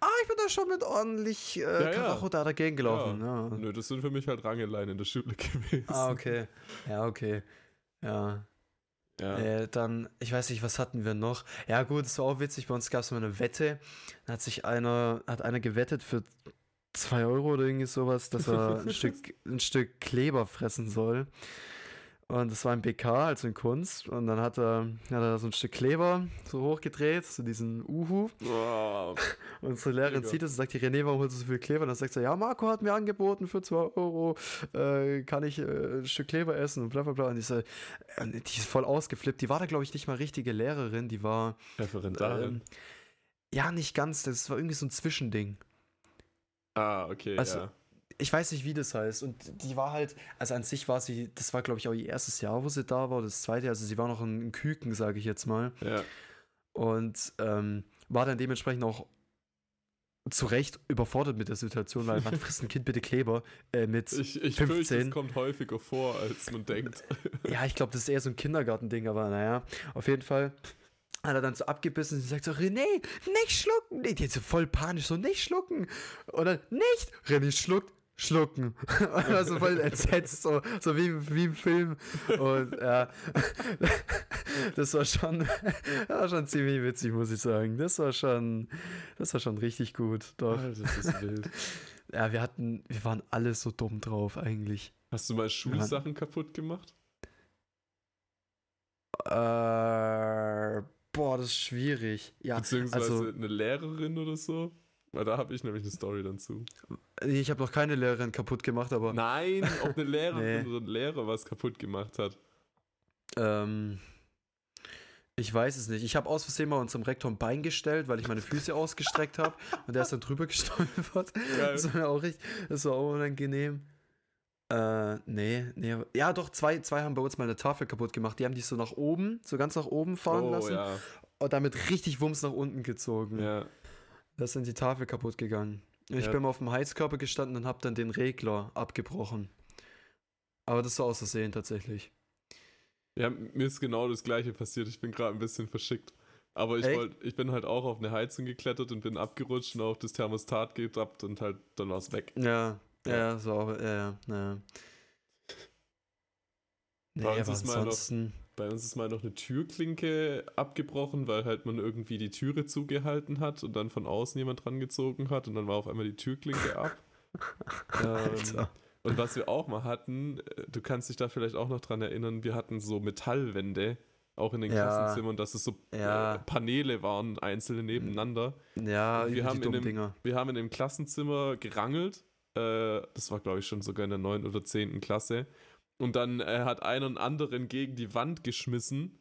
Speaker 2: ah, ich bin da schon mit ordentlich äh,
Speaker 1: Ja, ja.
Speaker 2: Karacho da dagegen gelaufen. Ja.
Speaker 1: Nö, das sind für mich halt Rangeleien in der Schule gewesen.
Speaker 2: Ah, okay. Ja, okay. Ja.
Speaker 1: Ja.
Speaker 2: Äh, dann, ich weiß nicht, was hatten wir noch? Ja, gut, es war auch witzig. Bei uns gab es mal eine Wette. Da hat sich einer, hat einer gewettet für 2 Euro oder irgendwie sowas, dass er ein Stück, ein Stück Kleber fressen soll. Und das war ein BK, also in Kunst. Und dann hat er, hat er so ein Stück Kleber so hochgedreht, so diesen Uhu.
Speaker 1: Wow.
Speaker 2: Und unsere Lehrerin sieht es und sagt, die René, warum holst du so viel Kleber? Und dann sagt sie, ja, Marco hat mir angeboten für 2 Euro, äh, kann ich äh, ein Stück Kleber essen und bla bla bla. Und die, so, äh, die ist voll ausgeflippt. Die war da, glaube ich, nicht mal richtige Lehrerin. Die war,
Speaker 1: Referendarin.
Speaker 2: ähm, ja, nicht ganz. Das war irgendwie so ein Zwischending.
Speaker 1: Ah, okay,
Speaker 2: also-
Speaker 1: ja.
Speaker 2: Ich weiß nicht, wie das heißt. Und die war halt, also an sich war sie, das war, glaube ich, auch ihr erstes Jahr, wo sie da war, das zweite, also sie war noch ein Küken, sage ich jetzt mal.
Speaker 1: Ja.
Speaker 2: Und ähm, war dann dementsprechend auch zu Recht überfordert mit der Situation, weil wann frisst ein Kind bitte Kleber äh, mit.
Speaker 1: Ich, ich fürchte,
Speaker 2: 15.
Speaker 1: es kommt häufiger vor, als man denkt.
Speaker 2: Ja, ich glaube, das ist eher so ein Kindergartending, aber naja, auf jeden Fall. Hat er dann so abgebissen und sie sagt so, René, nicht schlucken. Nee, die ist so voll panisch, so nicht schlucken. Und dann, nicht. René schluckt, schlucken. Und er war so voll entsetzt, so, so wie, wie im Film. Und ja, das war schon, das war schon ziemlich witzig, muss ich sagen. Das war schon, das war schon richtig gut. Doch.
Speaker 1: Alter, das ist wild.
Speaker 2: Ja, wir hatten, wir waren alle so dumm drauf eigentlich.
Speaker 1: Hast du mal Schulsachen kaputt gemacht?
Speaker 2: Äh, boah, das ist schwierig. Ja,
Speaker 1: Beziehungsweise
Speaker 2: also-
Speaker 1: eine Lehrerin oder so? Weil da habe ich nämlich eine Story dazu.
Speaker 2: ich habe noch keine Lehrerin kaputt gemacht, aber
Speaker 1: Nein, ob eine Lehrerin
Speaker 2: Nee.
Speaker 1: oder ein Lehrer was kaputt gemacht hat.
Speaker 2: ähm, ich weiß es nicht. Ich habe aus Versehen mal unserem Rektor ein Bein gestellt, weil ich meine Füße ausgestreckt habe und der ist dann drüber gestolpert.
Speaker 1: Geil.
Speaker 2: Das war auch richtig, das war auch unangenehm. Äh, nee, nee. Ja, doch, zwei, zwei haben bei uns mal eine Tafel kaputt gemacht. Die haben die so nach oben, so ganz nach oben fahren
Speaker 1: Oh
Speaker 2: lassen
Speaker 1: ja,
Speaker 2: und damit richtig Wumms nach unten gezogen.
Speaker 1: ja.
Speaker 2: Da dann die Tafel kaputt gegangen. Ich
Speaker 1: Ja.
Speaker 2: bin mal auf dem Heizkörper gestanden und habe dann den Regler abgebrochen. Aber das war aus Versehen tatsächlich.
Speaker 1: Ja, mir ist genau das gleiche passiert. Ich bin gerade ein bisschen verschickt. Aber ich, wollt, ich bin halt auch auf eine Heizung geklettert und bin abgerutscht und auf das Thermostat getappt und halt dann war es weg.
Speaker 2: Ja, ja, so ja, ja. Nee,
Speaker 1: Bei uns ist mal noch-. Bei uns ist mal noch eine Türklinke abgebrochen, weil halt man irgendwie die Türe zugehalten hat und dann von außen jemand rangezogen hat und dann war auf einmal die Türklinke ab. ähm, und was wir auch mal hatten, äh, du kannst dich da vielleicht auch noch dran erinnern, wir hatten so Metallwände, auch in den
Speaker 2: Ja.
Speaker 1: Klassenzimmern, dass es so
Speaker 2: Ja.
Speaker 1: äh, Paneele waren, einzelne nebeneinander.
Speaker 2: Ja,
Speaker 1: wir
Speaker 2: wir
Speaker 1: haben in dem-
Speaker 2: Dinger.
Speaker 1: Wir haben in dem Klassenzimmer gerangelt. Äh, das war, glaube ich, schon sogar in der 9. oder 10. Klasse. Und dann äh, hat einer einen anderen gegen die Wand geschmissen.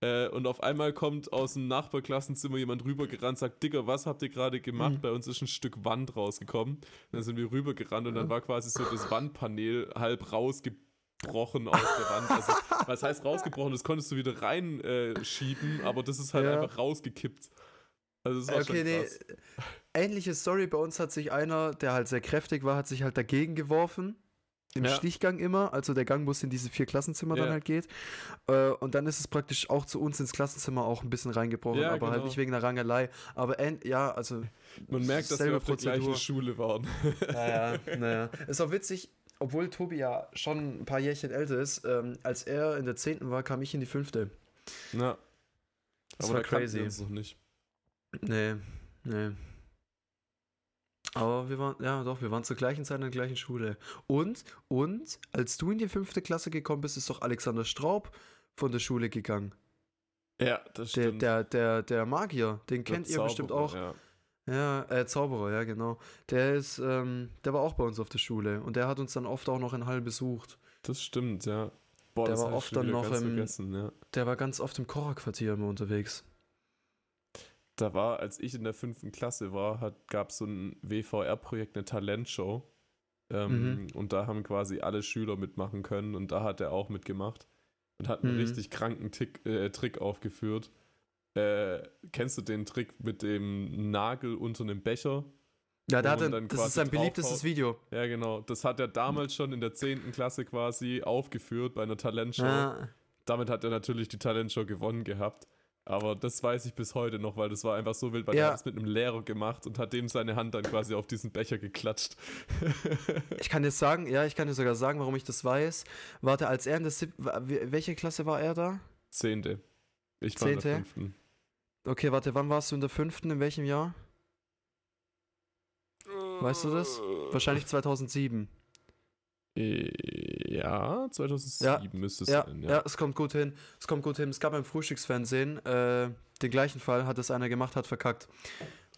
Speaker 1: Äh, und auf einmal kommt aus dem Nachbarklassenzimmer jemand rübergerannt, sagt, Digga, was habt ihr gerade gemacht?
Speaker 2: Mhm.
Speaker 1: Bei uns ist ein Stück Wand rausgekommen. Dann sind wir rübergerannt und dann war quasi so das Wandpaneel halb rausgebrochen aus der Wand. Also, was heißt rausgebrochen? Das konntest du wieder reinschieben, äh, aber das ist halt
Speaker 2: Ja.
Speaker 1: einfach rausgekippt. Also war
Speaker 2: Okay, nee.
Speaker 1: krass.
Speaker 2: Ähnliche Story, bei uns hat sich einer, der halt sehr kräftig war, hat sich halt dagegen geworfen. Im
Speaker 1: Ja.
Speaker 2: Stichgang immer, also der Gang, wo es in diese vier Klassenzimmer dann
Speaker 1: Ja.
Speaker 2: halt geht. Äh, und dann ist es praktisch auch zu uns ins Klassenzimmer auch ein bisschen reingebrochen,
Speaker 1: Ja,
Speaker 2: aber halt
Speaker 1: genau.
Speaker 2: nicht wegen der Rangelei. Aber end, ja, also.
Speaker 1: Man merkt, dass wir auf der gleichen
Speaker 2: Prozedur.
Speaker 1: Schule waren.
Speaker 2: Naja, naja. Ist auch witzig, obwohl Tobi ja schon ein paar Jährchen älter ist, ähm, als er in der 10. war, kam ich in die 5.
Speaker 1: Ja.
Speaker 2: Das
Speaker 1: Aber
Speaker 2: war
Speaker 1: da
Speaker 2: crazy.
Speaker 1: wir uns noch nicht.
Speaker 2: Nee, nee. Aber wir waren, ja doch, wir waren zur gleichen Zeit in der gleichen Schule. Und, und, als du in die fünfte Klasse gekommen bist, ist doch Alexander Straub von der Schule gegangen.
Speaker 1: Ja, das
Speaker 2: Der,
Speaker 1: stimmt.
Speaker 2: der, der, der Magier, den
Speaker 1: Der
Speaker 2: kennt ihr bestimmt
Speaker 1: Zauberer,
Speaker 2: auch.
Speaker 1: Ja.
Speaker 2: Ja, äh, Zauberer, ja, genau. Der ist, ähm, der war auch bei uns auf der Schule und der hat uns dann oft auch noch in Hall besucht.
Speaker 1: Das stimmt, ja. Boah,
Speaker 2: Der
Speaker 1: das
Speaker 2: war oft dann noch im-
Speaker 1: ja.
Speaker 2: Der war ganz oft im Kocher-Quartier immer unterwegs.
Speaker 1: Da war, als ich in der fünften Klasse war, gab es so ein WVR-Projekt, eine Talentshow. Ähm,
Speaker 2: Mhm.
Speaker 1: Und da haben quasi alle Schüler mitmachen können und da hat er auch mitgemacht und hat einen
Speaker 2: Mhm.
Speaker 1: richtig kranken Tick, äh, Trick aufgeführt. Äh, kennst du den Trick mit dem Nagel unter einem Becher?
Speaker 2: Ja, da hat er, das ist sein beliebtestes. Video.
Speaker 1: Ja, genau. Das hat er damals schon in der 10. Klasse quasi aufgeführt bei einer Talentshow.
Speaker 2: Ja,
Speaker 1: Damit hat er natürlich die Talentshow gewonnen gehabt. Aber das weiß ich bis heute noch, weil das war einfach so wild, weil
Speaker 2: Ja.
Speaker 1: er hat es mit einem Lehrer gemacht und hat dem seine Hand dann quasi auf diesen Becher geklatscht.
Speaker 2: Ich kann dir sagen, ja, ich kann dir sogar sagen, warum ich das weiß. Warte, als er in der sieb wa- wie- welche Klasse war er da?
Speaker 1: Zehnte. Ich war in der
Speaker 2: Zehnte?
Speaker 1: fünften.
Speaker 2: Okay, warte, wann warst du in der fünften? In welchem Jahr? Weißt du das? Wahrscheinlich 2007.
Speaker 1: Äh, Ja, 2007 müsste es
Speaker 2: Ja,
Speaker 1: sein.
Speaker 2: ja. es kommt gut hin. Es kommt gut hin. Es gab beim Frühstücksfernsehen äh, den gleichen Fall, hat es einer gemacht, hat verkackt.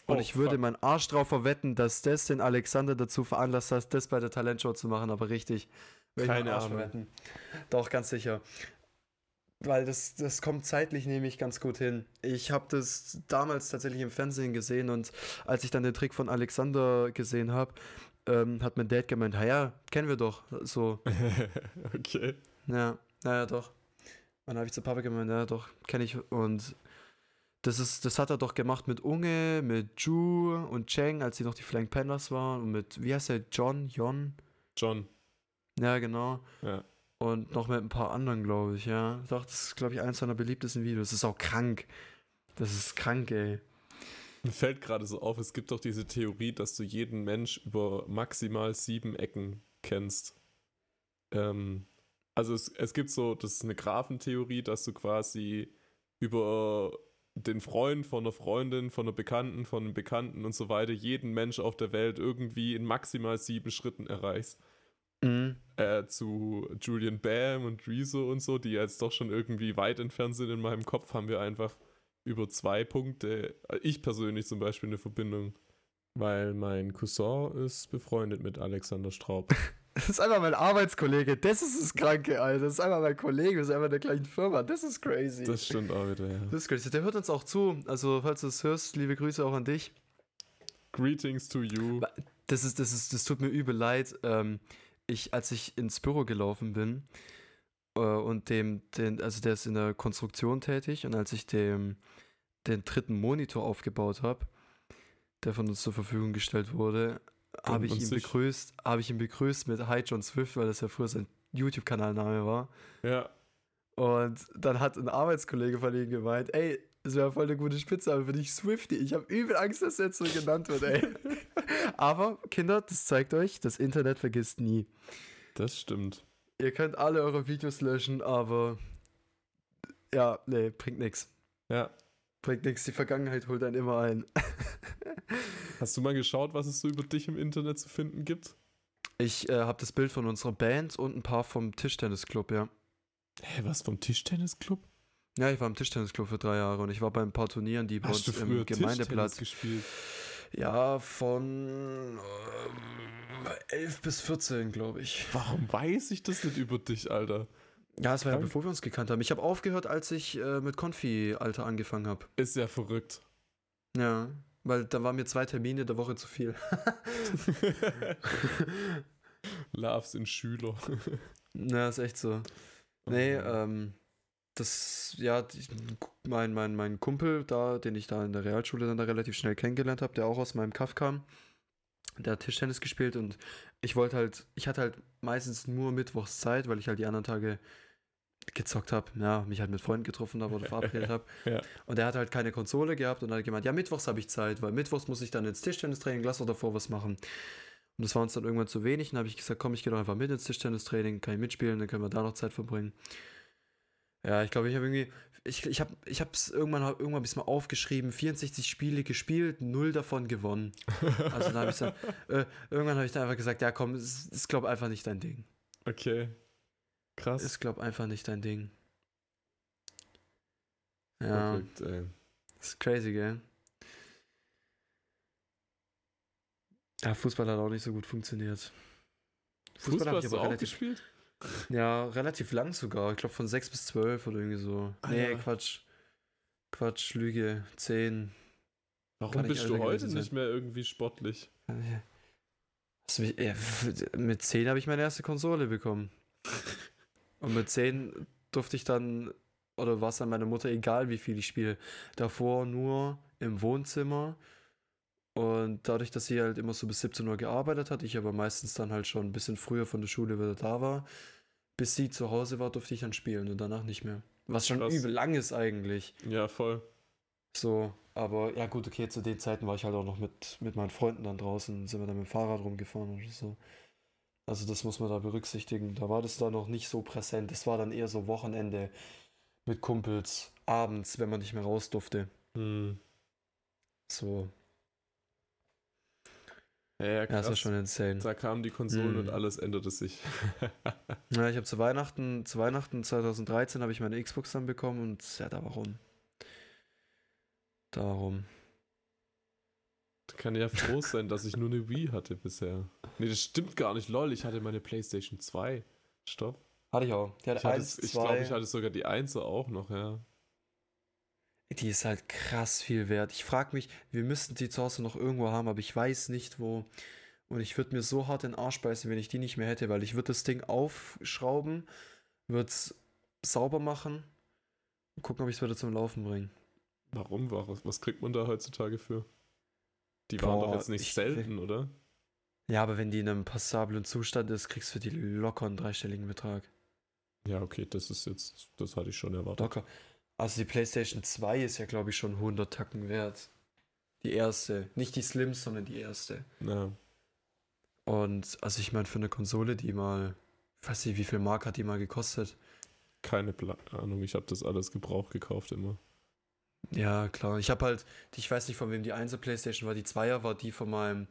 Speaker 2: Und
Speaker 1: Oh,
Speaker 2: ich würde
Speaker 1: fuck.
Speaker 2: meinen Arsch drauf verwetten, dass das den Alexander dazu veranlasst hat, das bei der Talentshow zu machen, aber richtig.
Speaker 1: Keine
Speaker 2: Arsch
Speaker 1: Ahnung.
Speaker 2: verwetten. Doch, ganz sicher. Weil das, das kommt zeitlich nämlich ganz gut hin. Ich habe das damals tatsächlich im Fernsehen gesehen und als ich dann den Trick von Alexander gesehen habe, ähm, hat mein Dad gemeint, "Ha ja, kennen wir doch. So,
Speaker 1: okay.
Speaker 2: ja, naja, doch. Und dann habe ich zu Papa gemeint, ja, doch, kenne ich. Und das ist, das hat er doch gemacht mit Unge, mit Ju und Cheng, als sie noch die Flying Pandas waren. Und mit, wie heißt der, John, Jon?
Speaker 1: John.
Speaker 2: Ja, genau.
Speaker 1: Ja.
Speaker 2: Und noch mit ein paar anderen, glaube ich, ja. Doch, das ist, glaube ich, eins seiner beliebtesten Videos. Das ist auch krank. Das ist krank, ey.
Speaker 1: Mir fällt gerade so auf, es gibt doch diese Theorie, dass du jeden Mensch über maximal sieben Ecken kennst. Ähm, also es, es gibt so, das ist eine Graphentheorie, dass du quasi über den Freund von einer Freundin, von einer Bekannten, von einem Bekannten und so weiter jeden Mensch auf der Welt irgendwie in maximal sieben Schritten erreichst.
Speaker 2: Mhm.
Speaker 1: Äh, zu Julian Bam und Rezo und so, die jetzt doch schon irgendwie weit entfernt sind in meinem Kopf, haben wir einfach über zwei Punkte, äh, ich persönlich zum Beispiel eine Verbindung, weil mein Cousin ist befreundet mit Alexander Straub.
Speaker 2: Das ist einfach mein Arbeitskollege. Das ist das Kranke, Alter. Das ist einfach mein Kollege. Das ist einfach in der gleichen Firma. Das ist crazy.
Speaker 1: Das stimmt auch wieder, ja.
Speaker 2: Das ist crazy. Der hört uns auch zu. Also, falls du es hörst, liebe Grüße auch an dich.
Speaker 1: Greetings to you.
Speaker 2: Das ist, das ist, das tut mir übel leid. Ähm, ich, als ich ins Büro gelaufen bin äh, und dem, den, also der ist in der Konstruktion tätig und als ich dem den dritten Monitor aufgebaut habe, der von uns zur Verfügung gestellt wurde, habe ich ihn begrüßt, habe ich ihn begrüßt mit Hi John Swift, weil das ja früher sein YouTube-Kanalname war.
Speaker 1: Ja,
Speaker 2: Und dann hat ein Arbeitskollege von ihm gemeint, ey, das wäre voll eine gute Spitzname für dich, Swifty. Ich habe übel Angst, dass er jetzt so genannt wird, ey. Aber, Kinder, das zeigt euch, das Internet vergisst nie.
Speaker 1: das stimmt.
Speaker 2: Ihr könnt alle eure Videos löschen, aber ja, nee, bringt nix.
Speaker 1: Ja.
Speaker 2: Bringt nix, die Vergangenheit holt einen immer ein.
Speaker 1: Hast du mal geschaut, was es so über dich im Internet zu finden gibt?
Speaker 2: Ich äh, habe das Bild von unserer Band und ein paar vom Tischtennisclub, ja.
Speaker 1: Hä, was vom Tischtennisclub?
Speaker 2: Ja, ich war im Tischtennisclub für drei Jahre und ich war bei ein paar Turnieren, die bei
Speaker 1: Hast
Speaker 2: uns im Gemeindeplatz.
Speaker 1: Gespielt?
Speaker 2: Ja, von ähm, 11 bis 14, glaube ich.
Speaker 1: Warum weiß ich das nicht über dich, Alter?
Speaker 2: Ja, es war ja bevor wir uns gekannt haben. Ich habe aufgehört, als ich äh, mit Konfi-Alter angefangen habe.
Speaker 1: Ist ja verrückt.
Speaker 2: Ja, weil da waren mir zwei Termine der Woche zu viel.
Speaker 1: Love sind Schüler.
Speaker 2: ja, ist echt so. Nee, ähm, das, ja, mein, mein, mein Kumpel da, den ich da in der Realschule dann da relativ schnell kennengelernt habe, der auch aus meinem Kaff kam, der hat Tischtennis gespielt und ich wollte halt, ich hatte halt meistens nur Mittwochs Zeit, weil ich halt die anderen Tage gezockt habe, ja, mich halt mit Freunden getroffen habe oder verabredet habe.
Speaker 1: Ja.
Speaker 2: Und er hat halt keine Konsole gehabt und hat gemeint, ja, Mittwochs habe ich Zeit, weil Mittwochs muss ich dann ins Tischtennistraining, lass doch davor was machen. Und das war uns dann irgendwann zu wenig. Und dann habe ich gesagt, komm, ich gehe doch einfach mit ins Tischtennistraining, kann ich mitspielen, dann können wir da noch Zeit verbringen. Ja, ich glaube, ich habe irgendwie, ich, ich habe ich es irgendwann, irgendwann habe ich mal aufgeschrieben, 64 Spiele gespielt, null davon gewonnen. Also dann habe ich dann, äh, irgendwann habe ich dann einfach gesagt, ja komm, es ist, glaube einfach nicht dein Ding.
Speaker 1: Okay. Krass.
Speaker 2: Ist, glaube einfach nicht dein Ding. Ja,
Speaker 1: Verrückt, ey.
Speaker 2: ist crazy, gell? Ja, Fußball hat auch nicht so gut funktioniert.
Speaker 1: Fußball,
Speaker 2: hab
Speaker 1: hast
Speaker 2: ich
Speaker 1: du
Speaker 2: aber
Speaker 1: auch gespielt?
Speaker 2: Ja, relativ lang sogar. Ich glaube von 6 bis 12 oder irgendwie so.
Speaker 1: Ah,
Speaker 2: nee,
Speaker 1: ja.
Speaker 2: Quatsch. Quatsch, Lüge. 10.
Speaker 1: Warum
Speaker 2: Kann
Speaker 1: bist du heute
Speaker 2: gewesen
Speaker 1: nicht
Speaker 2: sein.
Speaker 1: mehr irgendwie sportlich?
Speaker 2: Mich, ja, mit 10 habe ich meine erste Konsole bekommen. Und mit 10 durfte ich dann, oder war es dann meiner Mutter egal, wie viel ich spiele. Davor nur im Wohnzimmer. Und dadurch, dass sie halt immer so bis 17 Uhr gearbeitet hat, ich aber meistens dann halt schon ein bisschen früher von der Schule wieder da war, bis sie zu Hause war, durfte ich dann spielen und danach nicht mehr. Was schon
Speaker 1: Krass.
Speaker 2: übel lang ist eigentlich.
Speaker 1: Ja, voll.
Speaker 2: So, aber ja gut, okay, zu den Zeiten war ich halt auch noch mit, mit meinen Freunden dann draußen, sind wir dann mit dem Fahrrad rumgefahren oder so. Also das muss man da berücksichtigen. Da war das da noch nicht so präsent. Das war dann eher so Wochenende mit mit Kumpels abends, wenn man nicht mehr raus durfte.
Speaker 1: Hm.
Speaker 2: So.
Speaker 1: Ja, ja,
Speaker 2: Ja, das war
Speaker 1: krass.
Speaker 2: schon insane.
Speaker 1: Da kamen die Konsolen
Speaker 2: Hm.
Speaker 1: und alles änderte sich.
Speaker 2: Ja, ich habe zu Weihnachten, zu Weihnachten 2013 habe ich meine Xbox dann bekommen und ja, da warum? Darum.
Speaker 1: Kann ja froh sein, dass ich nur eine Wii hatte bisher. Nee, das stimmt gar nicht. Lol, ich hatte meine PlayStation 2. Stopp.
Speaker 2: Hatte ich auch.
Speaker 1: Ich, hatte, ich
Speaker 2: zwei.
Speaker 1: glaube, ich hatte sogar die 1 auch noch, ja.
Speaker 2: Die ist halt krass viel wert. Ich frage mich, wir müssten die zu Hause noch irgendwo haben, aber ich weiß nicht wo. Und ich würde mir so hart den Arsch beißen, wenn ich die nicht mehr hätte, weil ich würde das Ding aufschrauben, würde es sauber machen und gucken, ob ich es wieder zum Laufen bringe.
Speaker 1: Warum? Was, was kriegt man da heutzutage für? Die waren
Speaker 2: Boah,
Speaker 1: doch jetzt nicht
Speaker 2: ich-
Speaker 1: selten, oder?
Speaker 2: Ja, aber wenn die in einem passablen Zustand ist, kriegst du für die locker einen dreistelligen Betrag.
Speaker 1: Ja, okay, das ist jetzt, das hatte ich schon erwartet.
Speaker 2: Locker. Also die PlayStation 2 ist ja, glaube ich, schon 100 Tacken wert. Die erste. Nicht die Slim, sondern die erste.
Speaker 1: Ja.
Speaker 2: Und also ich meine, für eine Konsole, die mal, ich weiß nicht, wie viel Mark hat die mal gekostet?
Speaker 1: Keine Pla Ahnung, ich habe das alles Gebrauch gekauft immer.
Speaker 2: Ja, klar. Ich habe halt, ich weiß nicht, von wem die 1 Playstation war. Die 2er war die von meinem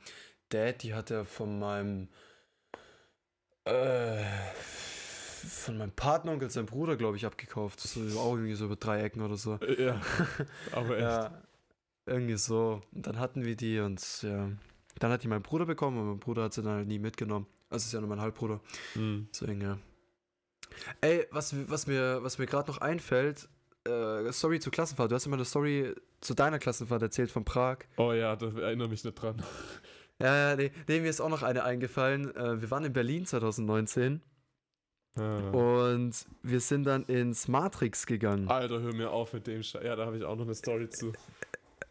Speaker 2: Dad, die hatte von meinem, äh, von meinem Patenonkel, sein Bruder, glaube ich, abgekauft. So, auch irgendwie so über drei Ecken oder so.
Speaker 1: Ja, aber echt.
Speaker 2: Ja, irgendwie so. Und dann hatten wir die und ja, dann hat die mein Bruder bekommen und mein Bruder hat sie dann halt nie mitgenommen. Also ist ja nur mein Halbbruder.
Speaker 1: Hm.
Speaker 2: Deswegen, ja. Ey, was, was mir, was mir gerade noch einfällt, äh, Story zur Klassenfahrt. Du hast immer eine Story zu deiner Klassenfahrt erzählt von Prag.
Speaker 1: Oh ja, da erinnere mich nicht dran.
Speaker 2: Ja, ja, nee, nee, mir ist auch noch eine eingefallen. Äh, wir waren in Berlin 2019 Und wir sind dann ins Matrix gegangen.
Speaker 1: Alter, hör mir auf mit dem Scheiß. Ja, da habe ich auch noch eine Story zu.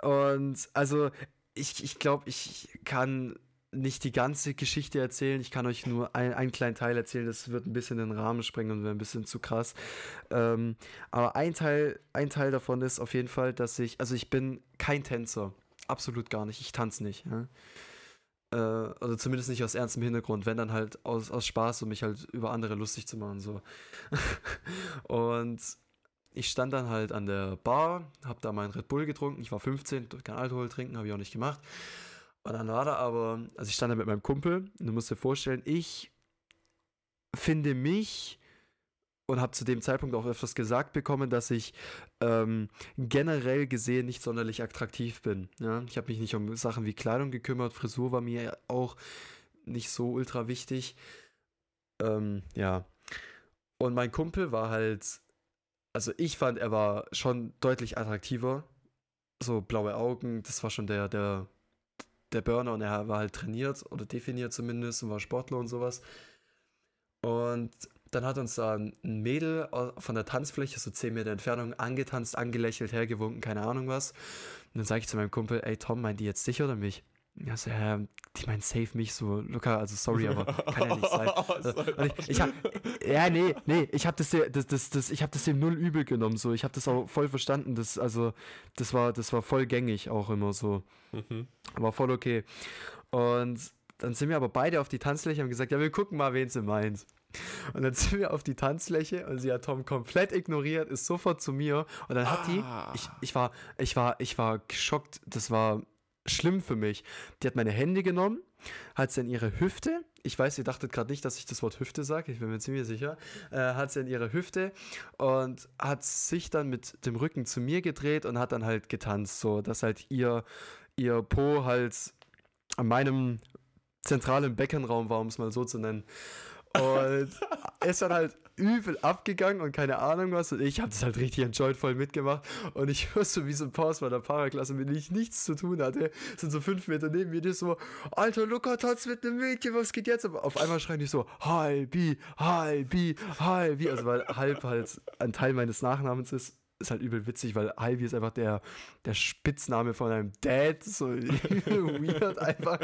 Speaker 2: Und also, ich, ich glaube, ich kann nicht die ganze Geschichte erzählen. Ich kann euch nur ein, einen kleinen Teil erzählen. Das wird ein bisschen den Rahmen sprengen und wäre ein bisschen zu krass. Ähm, aber ein Teil, ein Teil davon ist auf jeden Fall, dass ich, also ich bin kein Tänzer. Absolut gar nicht. Ich tanze nicht. Ja? Äh, also zumindest nicht aus ernstem Hintergrund, wenn dann halt aus, aus Spaß, um mich halt über andere lustig zu machen. So. und ich stand dann halt an der Bar, hab da meinen Red Bull getrunken. Ich war 15, durfte kein Alkohol trinken, habe ich auch nicht gemacht. Und dann war da aber, also ich stand da mit meinem Kumpel und du musst dir vorstellen, ich finde mich und habe zu dem Zeitpunkt auch öfters gesagt bekommen, dass ich ähm, generell gesehen nicht sonderlich attraktiv bin. Ja? Ich habe mich nicht um Sachen wie Kleidung gekümmert, Frisur war mir auch nicht so ultra wichtig. Ähm, ja. Und mein Kumpel war halt, also ich fand, er war schon deutlich attraktiver. So blaue Augen, das war schon der, der, der Burner und er war halt trainiert oder definiert zumindest und war Sportler und sowas. Und dann hat uns da ein Mädel von der Tanzfläche, so 10 Meter Entfernung, angetanzt, angelächelt, hergewunken, keine Ahnung was. Und dann sage ich zu meinem Kumpel, ey Tom, meint die jetzt dich oder mich? Ja, so, ja, die meint safe mich, so, Luca, also sorry, aber kann ja nicht sein. Und ich, ich hab, ja, nee, nee, ich habe das, das, das, das, ich hab das dem null übel genommen, so, ich habe das auch voll verstanden, das, also, das war, das war voll gängig auch immer so,
Speaker 1: Mhm.
Speaker 2: war voll okay. Und dann sind wir aber beide auf die Tanzfläche und haben gesagt, ja, wir gucken mal, wen sie meint. Und dann sind wir auf die Tanzfläche und sie hat Tom komplett ignoriert, ist sofort zu mir und dann hat die,
Speaker 1: Ah.
Speaker 2: ich, ich war, ich war, ich war geschockt, das war schlimm für mich. Die hat meine Hände genommen, hat sie in ihre Hüfte, ich weiß, ihr dachtet gerade nicht, dass ich das Wort Hüfte sage, ich bin mir ziemlich sicher, äh, hat sie in ihre Hüfte und hat sich dann mit dem Rücken zu mir gedreht und hat dann halt getanzt, so dass halt ihr, ihr Po halt an meinem zentralen Beckenraum war, um es mal so zu nennen. Und ist dann halt übel abgegangen und keine Ahnung was. Und ich habe das halt richtig enjoyed, voll mitgemacht. Und ich so wie so ein Pause bei der Paraklasse, mit dem ich nichts zu tun hatte. Sind so fünf Meter neben mir, die so, Alter, Luca tanzt mit einem Mädchen, was geht jetzt? Aber auf einmal schreien die so, Halbi, Halbi, Halbi. Also weil Halb halt ein Teil meines Nachnamens ist. Ist halt übel witzig, weil Halbi ist einfach der, der Spitzname von einem Dad. So weird einfach.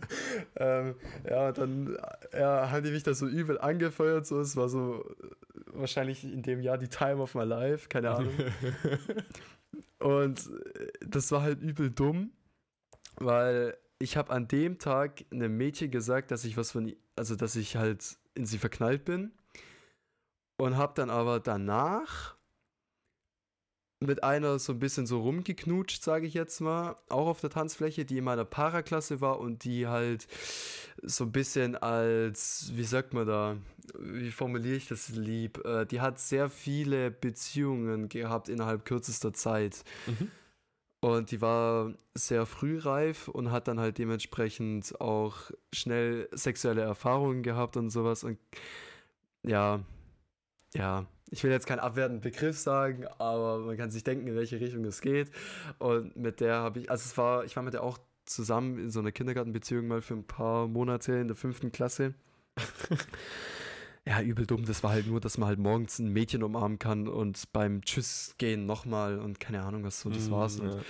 Speaker 2: ähm, ja, dann ja, haben die mich da so übel angefeuert. So, es war so äh, wahrscheinlich in dem Jahr die Time of my life, keine Ahnung. Und äh, das war halt übel dumm, weil ich habe an dem Tag einem Mädchen gesagt, dass ich was von, also dass ich halt in sie verknallt bin. Und habe dann aber danach mit einer so ein bisschen so rumgeknutscht, sage ich jetzt mal, auch auf der Tanzfläche, die in meiner Paraklasse war und die halt so ein bisschen als, wie sagt man da, wie formuliere ich das lieb, äh, die hat sehr viele Beziehungen gehabt innerhalb kürzester Zeit. Mhm. Und die war sehr frühreif und hat dann halt dementsprechend auch schnell sexuelle Erfahrungen gehabt und sowas. Und ja, ja, ich will jetzt keinen abwertenden Begriff sagen, aber man kann sich denken, in welche Richtung es geht. Und mit der habe ich, also es war, ich war mit der auch zusammen in so einer Kindergartenbeziehung mal für ein paar Monate in der fünften Klasse. ja, übel dumm. Das war halt nur, dass man halt morgens ein Mädchen umarmen kann und beim Tschüss gehen nochmal und keine Ahnung, was so, das mm, war's. Und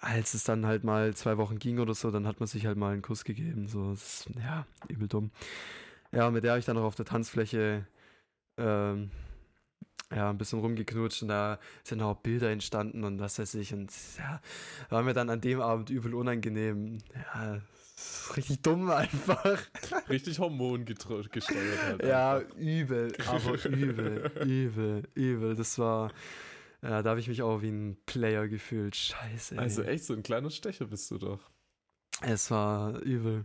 Speaker 2: als es dann halt mal zwei Wochen ging oder so, dann hat man sich halt mal einen Kuss gegeben. So, das, ja, übel dumm. Ja, mit der habe ich dann auch auf der Tanzfläche ähm, ja, ein bisschen rumgeknutscht und da sind auch Bilder entstanden und was weiß ich. Und ja, war mir dann an dem Abend übel unangenehm. Ja, richtig dumm einfach.
Speaker 1: Richtig hormongesteuert halt.
Speaker 2: Ja, einfach. übel, aber übel, übel, übel. Das war. Ja, da habe ich mich auch wie ein Player gefühlt. Scheiße.
Speaker 1: Ey. Also echt, so ein kleiner Stecher bist du doch.
Speaker 2: Es war übel.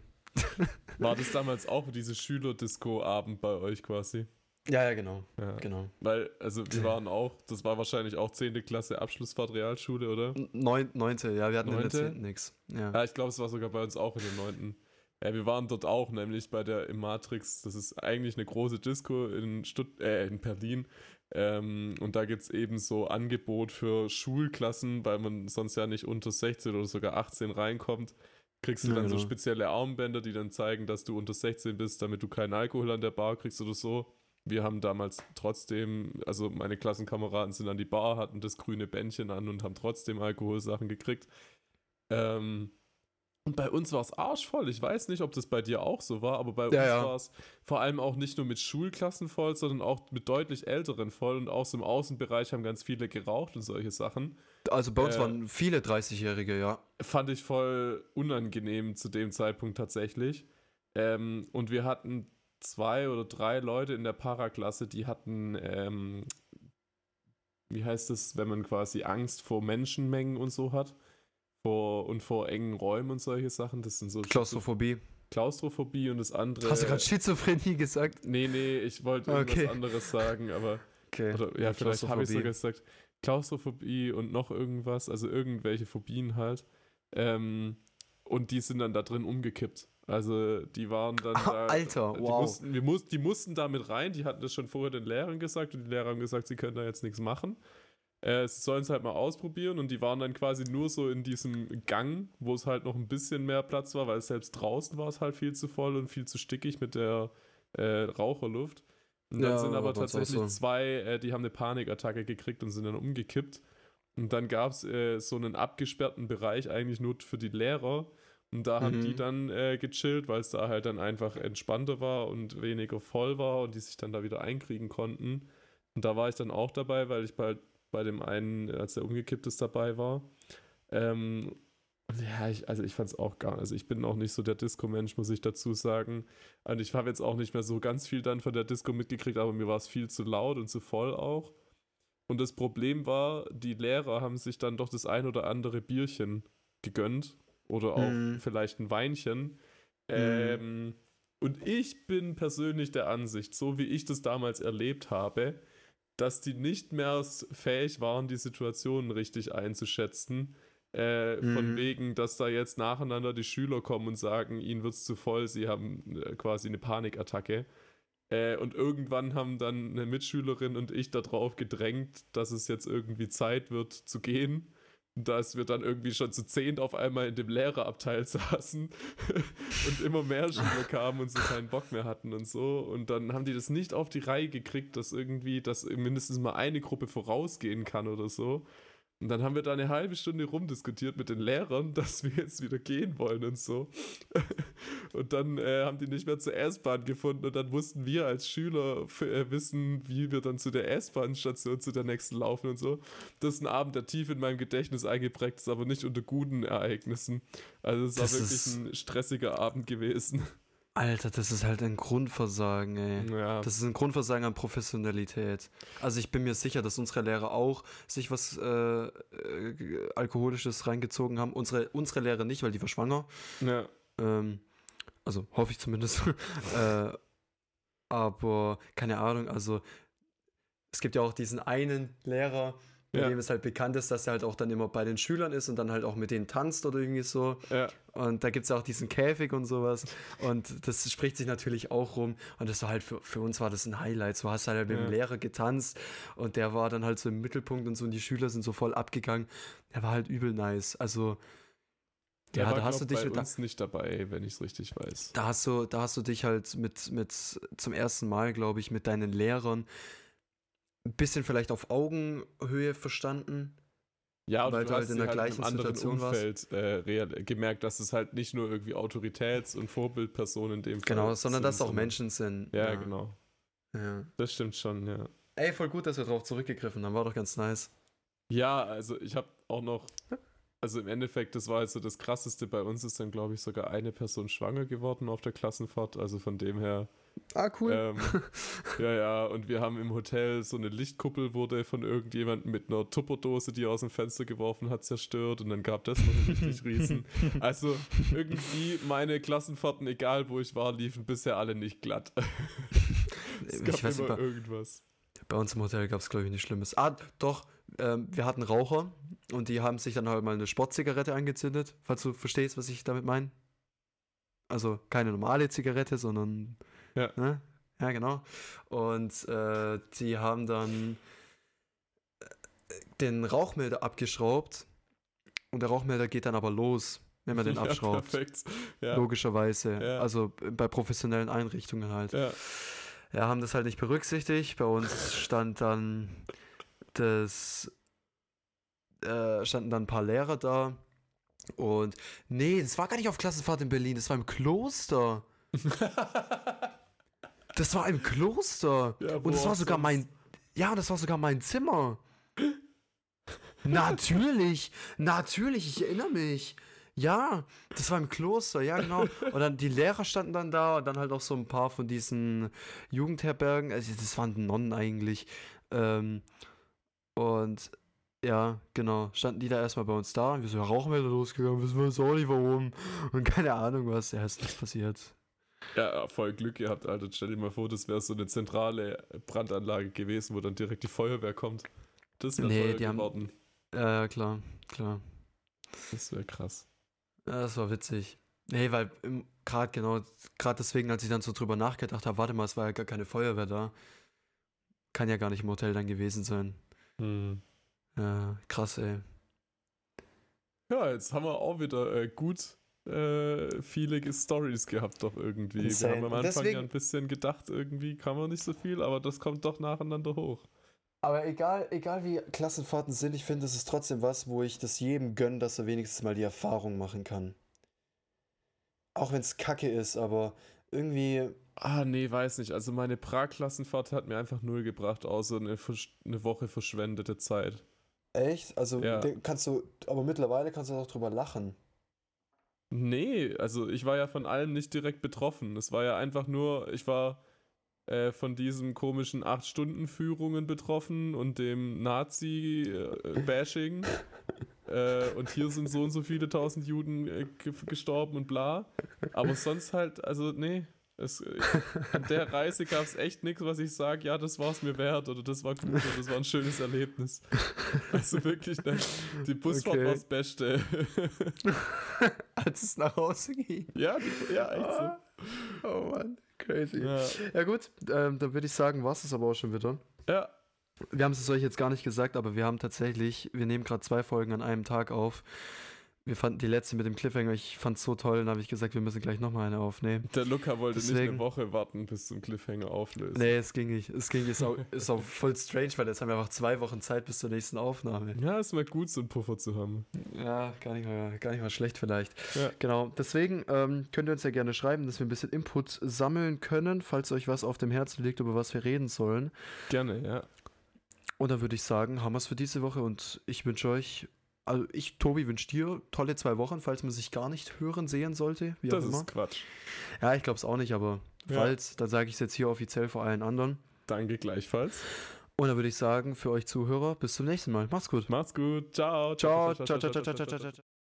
Speaker 1: War das damals auch diese Schülerdisco-Abend bei euch quasi?
Speaker 2: Ja, ja, genau. Ja. genau.
Speaker 1: Weil, also wir waren auch, das war wahrscheinlich auch 10. Klasse Abschlussfahrt Realschule, oder?
Speaker 2: Neun, neunte, ja, wir hatten Neunte? in der 10. nix.
Speaker 1: Ja, ja ich glaube, es war sogar bei uns auch in der 9. Ja, wir waren dort auch, nämlich bei der im Matrix, das ist eigentlich eine große Disco in, Stutt äh, in Berlin. Ähm, und da gibt es eben so Angebot für Schulklassen, weil man sonst ja nicht unter 16 oder sogar 18 reinkommt. Kriegst du ja, dann genau. so spezielle Armbänder, die dann zeigen, dass du unter 16 bist, damit du keinen Alkohol an der Bar kriegst oder so wir haben damals trotzdem, also meine Klassenkameraden sind an die Bar, hatten das grüne Bändchen an und haben trotzdem Alkoholsachen gekriegt. Ähm, und bei uns war es arschvoll. Ich weiß nicht, ob das bei dir auch so war, aber bei ja, uns ja. war es vor allem auch nicht nur mit Schulklassen voll, sondern auch mit deutlich älteren voll. Und auch so im Außenbereich haben ganz viele geraucht und solche Sachen.
Speaker 2: Also bei uns äh, waren viele 30-Jährige, ja.
Speaker 1: Fand ich voll unangenehm zu dem Zeitpunkt tatsächlich. Ähm, und wir hatten zwei oder drei Leute in der Paraklasse, die hatten, ähm, wie heißt es, wenn man quasi Angst vor Menschenmengen und so hat. Vor, und vor engen Räumen und solche Sachen. Das sind so.
Speaker 2: Klaustrophobie.
Speaker 1: Klaustrophobie und das andere.
Speaker 2: Hast du gerade Schizophrenie gesagt?
Speaker 1: Nee, nee, ich wollte irgendwas okay. anderes sagen, aber.
Speaker 2: Okay.
Speaker 1: Oder, ja, vielleicht habe ich sogar gesagt. Klaustrophobie und noch irgendwas, also irgendwelche Phobien halt. Ähm, und die sind dann da drin umgekippt. Also die waren dann da.
Speaker 2: Alter,
Speaker 1: die
Speaker 2: wow.
Speaker 1: Mussten, wir muss, die mussten da mit rein, die hatten das schon vorher den Lehrern gesagt und die Lehrer haben gesagt, sie können da jetzt nichts machen. Äh, sie sollen es halt mal ausprobieren und die waren dann quasi nur so in diesem Gang, wo es halt noch ein bisschen mehr Platz war, weil selbst draußen war es halt viel zu voll und viel zu stickig mit der äh, Raucherluft. Und dann ja, sind aber tatsächlich so. zwei, äh, die haben eine Panikattacke gekriegt und sind dann umgekippt. Und dann gab es äh, so einen abgesperrten Bereich eigentlich nur für die Lehrer und da mhm. haben die mhm. dann äh, gechillt, weil es da halt dann einfach entspannter war und weniger voll war und die sich dann da wieder einkriegen konnten. Und da war ich dann auch dabei, weil ich bei, bei dem einen, als der umgekippt ist, dabei war. Ähm, ja, ich, also ich fand es auch gar Also ich bin auch nicht so der Disco-Mensch, muss ich dazu sagen. Und ich habe jetzt auch nicht mehr so ganz viel dann von der Disco mitgekriegt, aber mir war es viel zu laut und zu voll auch. Und das Problem war, die Lehrer haben sich dann doch das ein oder andere Bierchen gegönnt oder auch mhm. vielleicht ein Weinchen. Mhm. Ähm, und ich bin persönlich der Ansicht, so wie ich das damals erlebt habe, dass die nicht mehr fähig waren, die Situationen richtig einzuschätzen. Äh, mhm. Von wegen, dass da jetzt nacheinander die Schüler kommen und sagen, ihnen wird es zu voll, sie haben äh, quasi eine Panikattacke. Äh, und irgendwann haben dann eine Mitschülerin und ich darauf gedrängt, dass es jetzt irgendwie Zeit wird zu gehen dass wir dann irgendwie schon zu zehn auf einmal in dem Lehrerabteil saßen und immer mehr Schüler kamen und so keinen Bock mehr hatten und so. Und dann haben die das nicht auf die Reihe gekriegt, dass irgendwie, dass mindestens mal eine Gruppe vorausgehen kann oder so. Und dann haben wir da eine halbe Stunde rumdiskutiert mit den Lehrern, dass wir jetzt wieder gehen wollen und so. Und dann äh, haben die nicht mehr zur S-Bahn gefunden und dann mussten wir als Schüler äh, wissen, wie wir dann zu der S-Bahn-Station, zu der nächsten laufen und so. Das ist ein Abend, der tief in meinem Gedächtnis eingeprägt ist, aber nicht unter guten Ereignissen. Also es war wirklich ein stressiger Abend gewesen.
Speaker 2: Alter, das ist halt ein Grundversagen, ey.
Speaker 1: Ja,
Speaker 2: Das ist ein Grundversagen an Professionalität. Also ich bin mir sicher, dass unsere Lehrer auch sich was äh, äh, Alkoholisches reingezogen haben. Unsere, unsere Lehrer nicht, weil die war schwanger.
Speaker 1: ja,
Speaker 2: Ähm, also hoffe ich zumindest. äh, aber keine Ahnung, also es gibt ja auch diesen einen Lehrer, bei
Speaker 1: Ja.
Speaker 2: dem es halt bekannt ist, dass er halt auch dann immer bei den Schülern ist und dann halt auch mit denen tanzt oder irgendwie so.
Speaker 1: ja.
Speaker 2: Und da gibt es ja auch diesen Käfig und sowas. Und das spricht sich natürlich auch rum. Und das war halt für, für uns war das ein Highlight. So hast du halt mit dem Lehrer getanzt und der war dann halt so im Mittelpunkt und so und die Schüler sind so voll abgegangen. Der war halt übel nice. Also,
Speaker 1: Der
Speaker 2: ja,
Speaker 1: war,
Speaker 2: da hast du
Speaker 1: glaub,
Speaker 2: dich
Speaker 1: bei
Speaker 2: da,
Speaker 1: uns nicht dabei, wenn ich es richtig weiß.
Speaker 2: da hast du, da hast du dich halt mit, mit zum ersten Mal, glaube ich, mit deinen Lehrern ein bisschen vielleicht auf Augenhöhe verstanden.
Speaker 1: Ja, und
Speaker 2: Weil
Speaker 1: du
Speaker 2: halt
Speaker 1: hast
Speaker 2: in der
Speaker 1: halt
Speaker 2: gleichen
Speaker 1: in einem anderen
Speaker 2: Situation.
Speaker 1: Umfeld äh, gemerkt, dass es halt nicht nur irgendwie Autoritäts- und Vorbildpersonen in dem Fall
Speaker 2: Genau, sondern dass auch
Speaker 1: sondern-
Speaker 2: Menschen sind.
Speaker 1: Ja, genau.
Speaker 2: Ja.
Speaker 1: Das stimmt schon, ja.
Speaker 2: Ey, voll gut, dass wir drauf zurückgegriffen haben. War doch ganz nice.
Speaker 1: Ja, also ich habe auch noch, also im Endeffekt, das war also das Krasseste. Bei uns ist dann, glaube ich, sogar eine Person schwanger geworden auf der Klassenfahrt. Also von dem her,
Speaker 2: Ah, cool.
Speaker 1: ähm, ja, ja. Und wir haben im Hotel so eine Lichtkuppel wurde von irgendjemandem mit einer Tupperdose, die er aus dem Fenster geworfen hat, zerstört. Und dann gab das noch einen richtig riesen. Also irgendwie meine Klassenfahrten, egal wo ich war, liefen bisher alle nicht glatt. es gab
Speaker 2: ich weiß
Speaker 1: immer
Speaker 2: nicht,
Speaker 1: irgendwas.
Speaker 2: bei uns im Hotel gab es, glaube ich, nichts Schlimmes. Ah, doch, ähm, wir hatten Raucher und die haben sich dann halt mal eine Sportzigarette angezündet, falls du verstehst, was ich damit meine. Also keine normale Zigarette, sondern.
Speaker 1: Ja.
Speaker 2: Ne? Ja, genau. Und äh, die haben dann äh, den Rauchmelder abgeschraubt und der Rauchmelder geht dann aber los, wenn man den
Speaker 1: ja,
Speaker 2: abschraubt.
Speaker 1: perfekt. Ja,
Speaker 2: Logischerweise.
Speaker 1: Ja.
Speaker 2: Also bei professionellen Einrichtungen halt.
Speaker 1: ja.
Speaker 2: Ja, haben das halt nicht berücksichtigt. Bei uns stand dann das äh, standen dann ein paar Lehrer da. Und nee, das war gar nicht auf Klassenfahrt in Berlin, das war im Kloster. Das war im Kloster.
Speaker 1: Ja,
Speaker 2: und das war sogar mein. Ja, das war sogar mein Zimmer. natürlich, natürlich, ich erinnere mich. Ja, das war im Kloster, ja genau. Und dann die Lehrer standen dann da und dann halt auch so ein paar von diesen Jugendherbergen. Also das waren Nonnen eigentlich. Ähm, und ja, genau, standen die da erstmal bei uns da und wir so, ja, Rauchmelder losgegangen, wissen wir jetzt auch nicht warum. Und keine Ahnung was, ja, ist nichts passiert.
Speaker 1: Ja, voll Glück gehabt, Alter. Stell dir mal vor, das wäre so eine zentrale Brandanlage gewesen, wo dann direkt die Feuerwehr kommt. Das wäre
Speaker 2: Nee, die haben-
Speaker 1: geworden.
Speaker 2: Ja, klar, klar.
Speaker 1: Das wäre krass.
Speaker 2: Ja, das war witzig. Nee, weil gerade genau, gerade deswegen, als ich dann so drüber nachgedacht habe, warte mal, es war ja gar keine Feuerwehr da. Kann ja gar nicht im Hotel dann gewesen sein.
Speaker 1: Hm.
Speaker 2: Ja, krass, ey.
Speaker 1: Ja, jetzt haben wir auch wieder äh, gut äh, viele Stories gehabt, doch irgendwie.
Speaker 2: Insane.
Speaker 1: Wir haben am Anfang
Speaker 2: deswegen-
Speaker 1: ja ein bisschen gedacht, irgendwie kann man nicht so viel, aber das kommt doch nacheinander hoch.
Speaker 2: Aber egal, egal wie Klassenfahrten sind, ich finde, es ist trotzdem was, wo ich das jedem gönne, dass er wenigstens mal die Erfahrung machen kann. Auch wenn es kacke ist, aber irgendwie.
Speaker 1: Ah, nee, weiß nicht. Also meine Prag-Klassenfahrt hat mir einfach null gebracht, außer eine, eine Woche verschwendete Zeit.
Speaker 2: Echt? Also
Speaker 1: Ja.
Speaker 2: kannst du, aber mittlerweile kannst du auch drüber lachen.
Speaker 1: Nee, also ich war ja von allem nicht direkt betroffen. Es war ja einfach nur, ich war äh, von diesen komischen 8-Stunden-Führungen betroffen und dem Nazi-Bashing. äh, und hier sind so und so viele tausend Juden äh, ge gestorben und bla. Aber sonst halt, also nee. Es, an der Reise gab es echt nichts, was ich sage, ja, das war es mir wert oder das war gut oder das war ein schönes Erlebnis. Also wirklich, ne, die Busfahrt
Speaker 2: Okay.
Speaker 1: war das Beste.
Speaker 2: Als es nach Hause ging.
Speaker 1: ja, die, ja, echt so.
Speaker 2: Oh Mann, crazy.
Speaker 1: Ja.
Speaker 2: Ja gut, ähm, dann würde ich sagen, war es aber auch schon wieder.
Speaker 1: ja,
Speaker 2: Wir haben es euch jetzt gar nicht gesagt, aber wir haben tatsächlich, wir nehmen gerade zwei Folgen an einem Tag auf. Wir fanden die letzte mit dem Cliffhanger, ich fand es so toll, dann habe ich gesagt, wir müssen gleich nochmal eine aufnehmen.
Speaker 1: Der Luca wollte nicht
Speaker 2: Deswegen-
Speaker 1: eine Woche warten, bis zum Cliffhanger auflöst.
Speaker 2: Nee, es ging nicht. Es ging, ist auch, ist auch voll strange, weil jetzt haben wir einfach zwei Wochen Zeit bis zur nächsten Aufnahme.
Speaker 1: Ja, ist mal gut, so einen Puffer zu haben.
Speaker 2: Ja, gar nicht mal, gar nicht mal schlecht vielleicht.
Speaker 1: Ja.
Speaker 2: Genau, deswegen ähm, könnt ihr uns ja gerne schreiben, dass wir ein bisschen Input sammeln können, falls euch was auf dem Herzen liegt, über was wir reden sollen.
Speaker 1: Gerne, ja.
Speaker 2: Und dann würde ich sagen, haben wir es für diese Woche und ich wünsche euch also ich, Tobi, wünsche dir tolle zwei Wochen, falls man sich gar nicht hören sehen sollte. Wie
Speaker 1: das
Speaker 2: auch immer.
Speaker 1: ist Quatsch.
Speaker 2: Ja, ich glaube es auch nicht, aber
Speaker 1: Ja.
Speaker 2: falls, dann sage ich es jetzt hier offiziell vor allen anderen.
Speaker 1: Danke gleichfalls.
Speaker 2: Und dann würde ich sagen, für euch Zuhörer, bis zum nächsten Mal. Macht's gut.
Speaker 1: Macht's gut. Ciao.
Speaker 2: Ciao, ciao, ciao, ciao, ciao, ciao, ciao. ciao.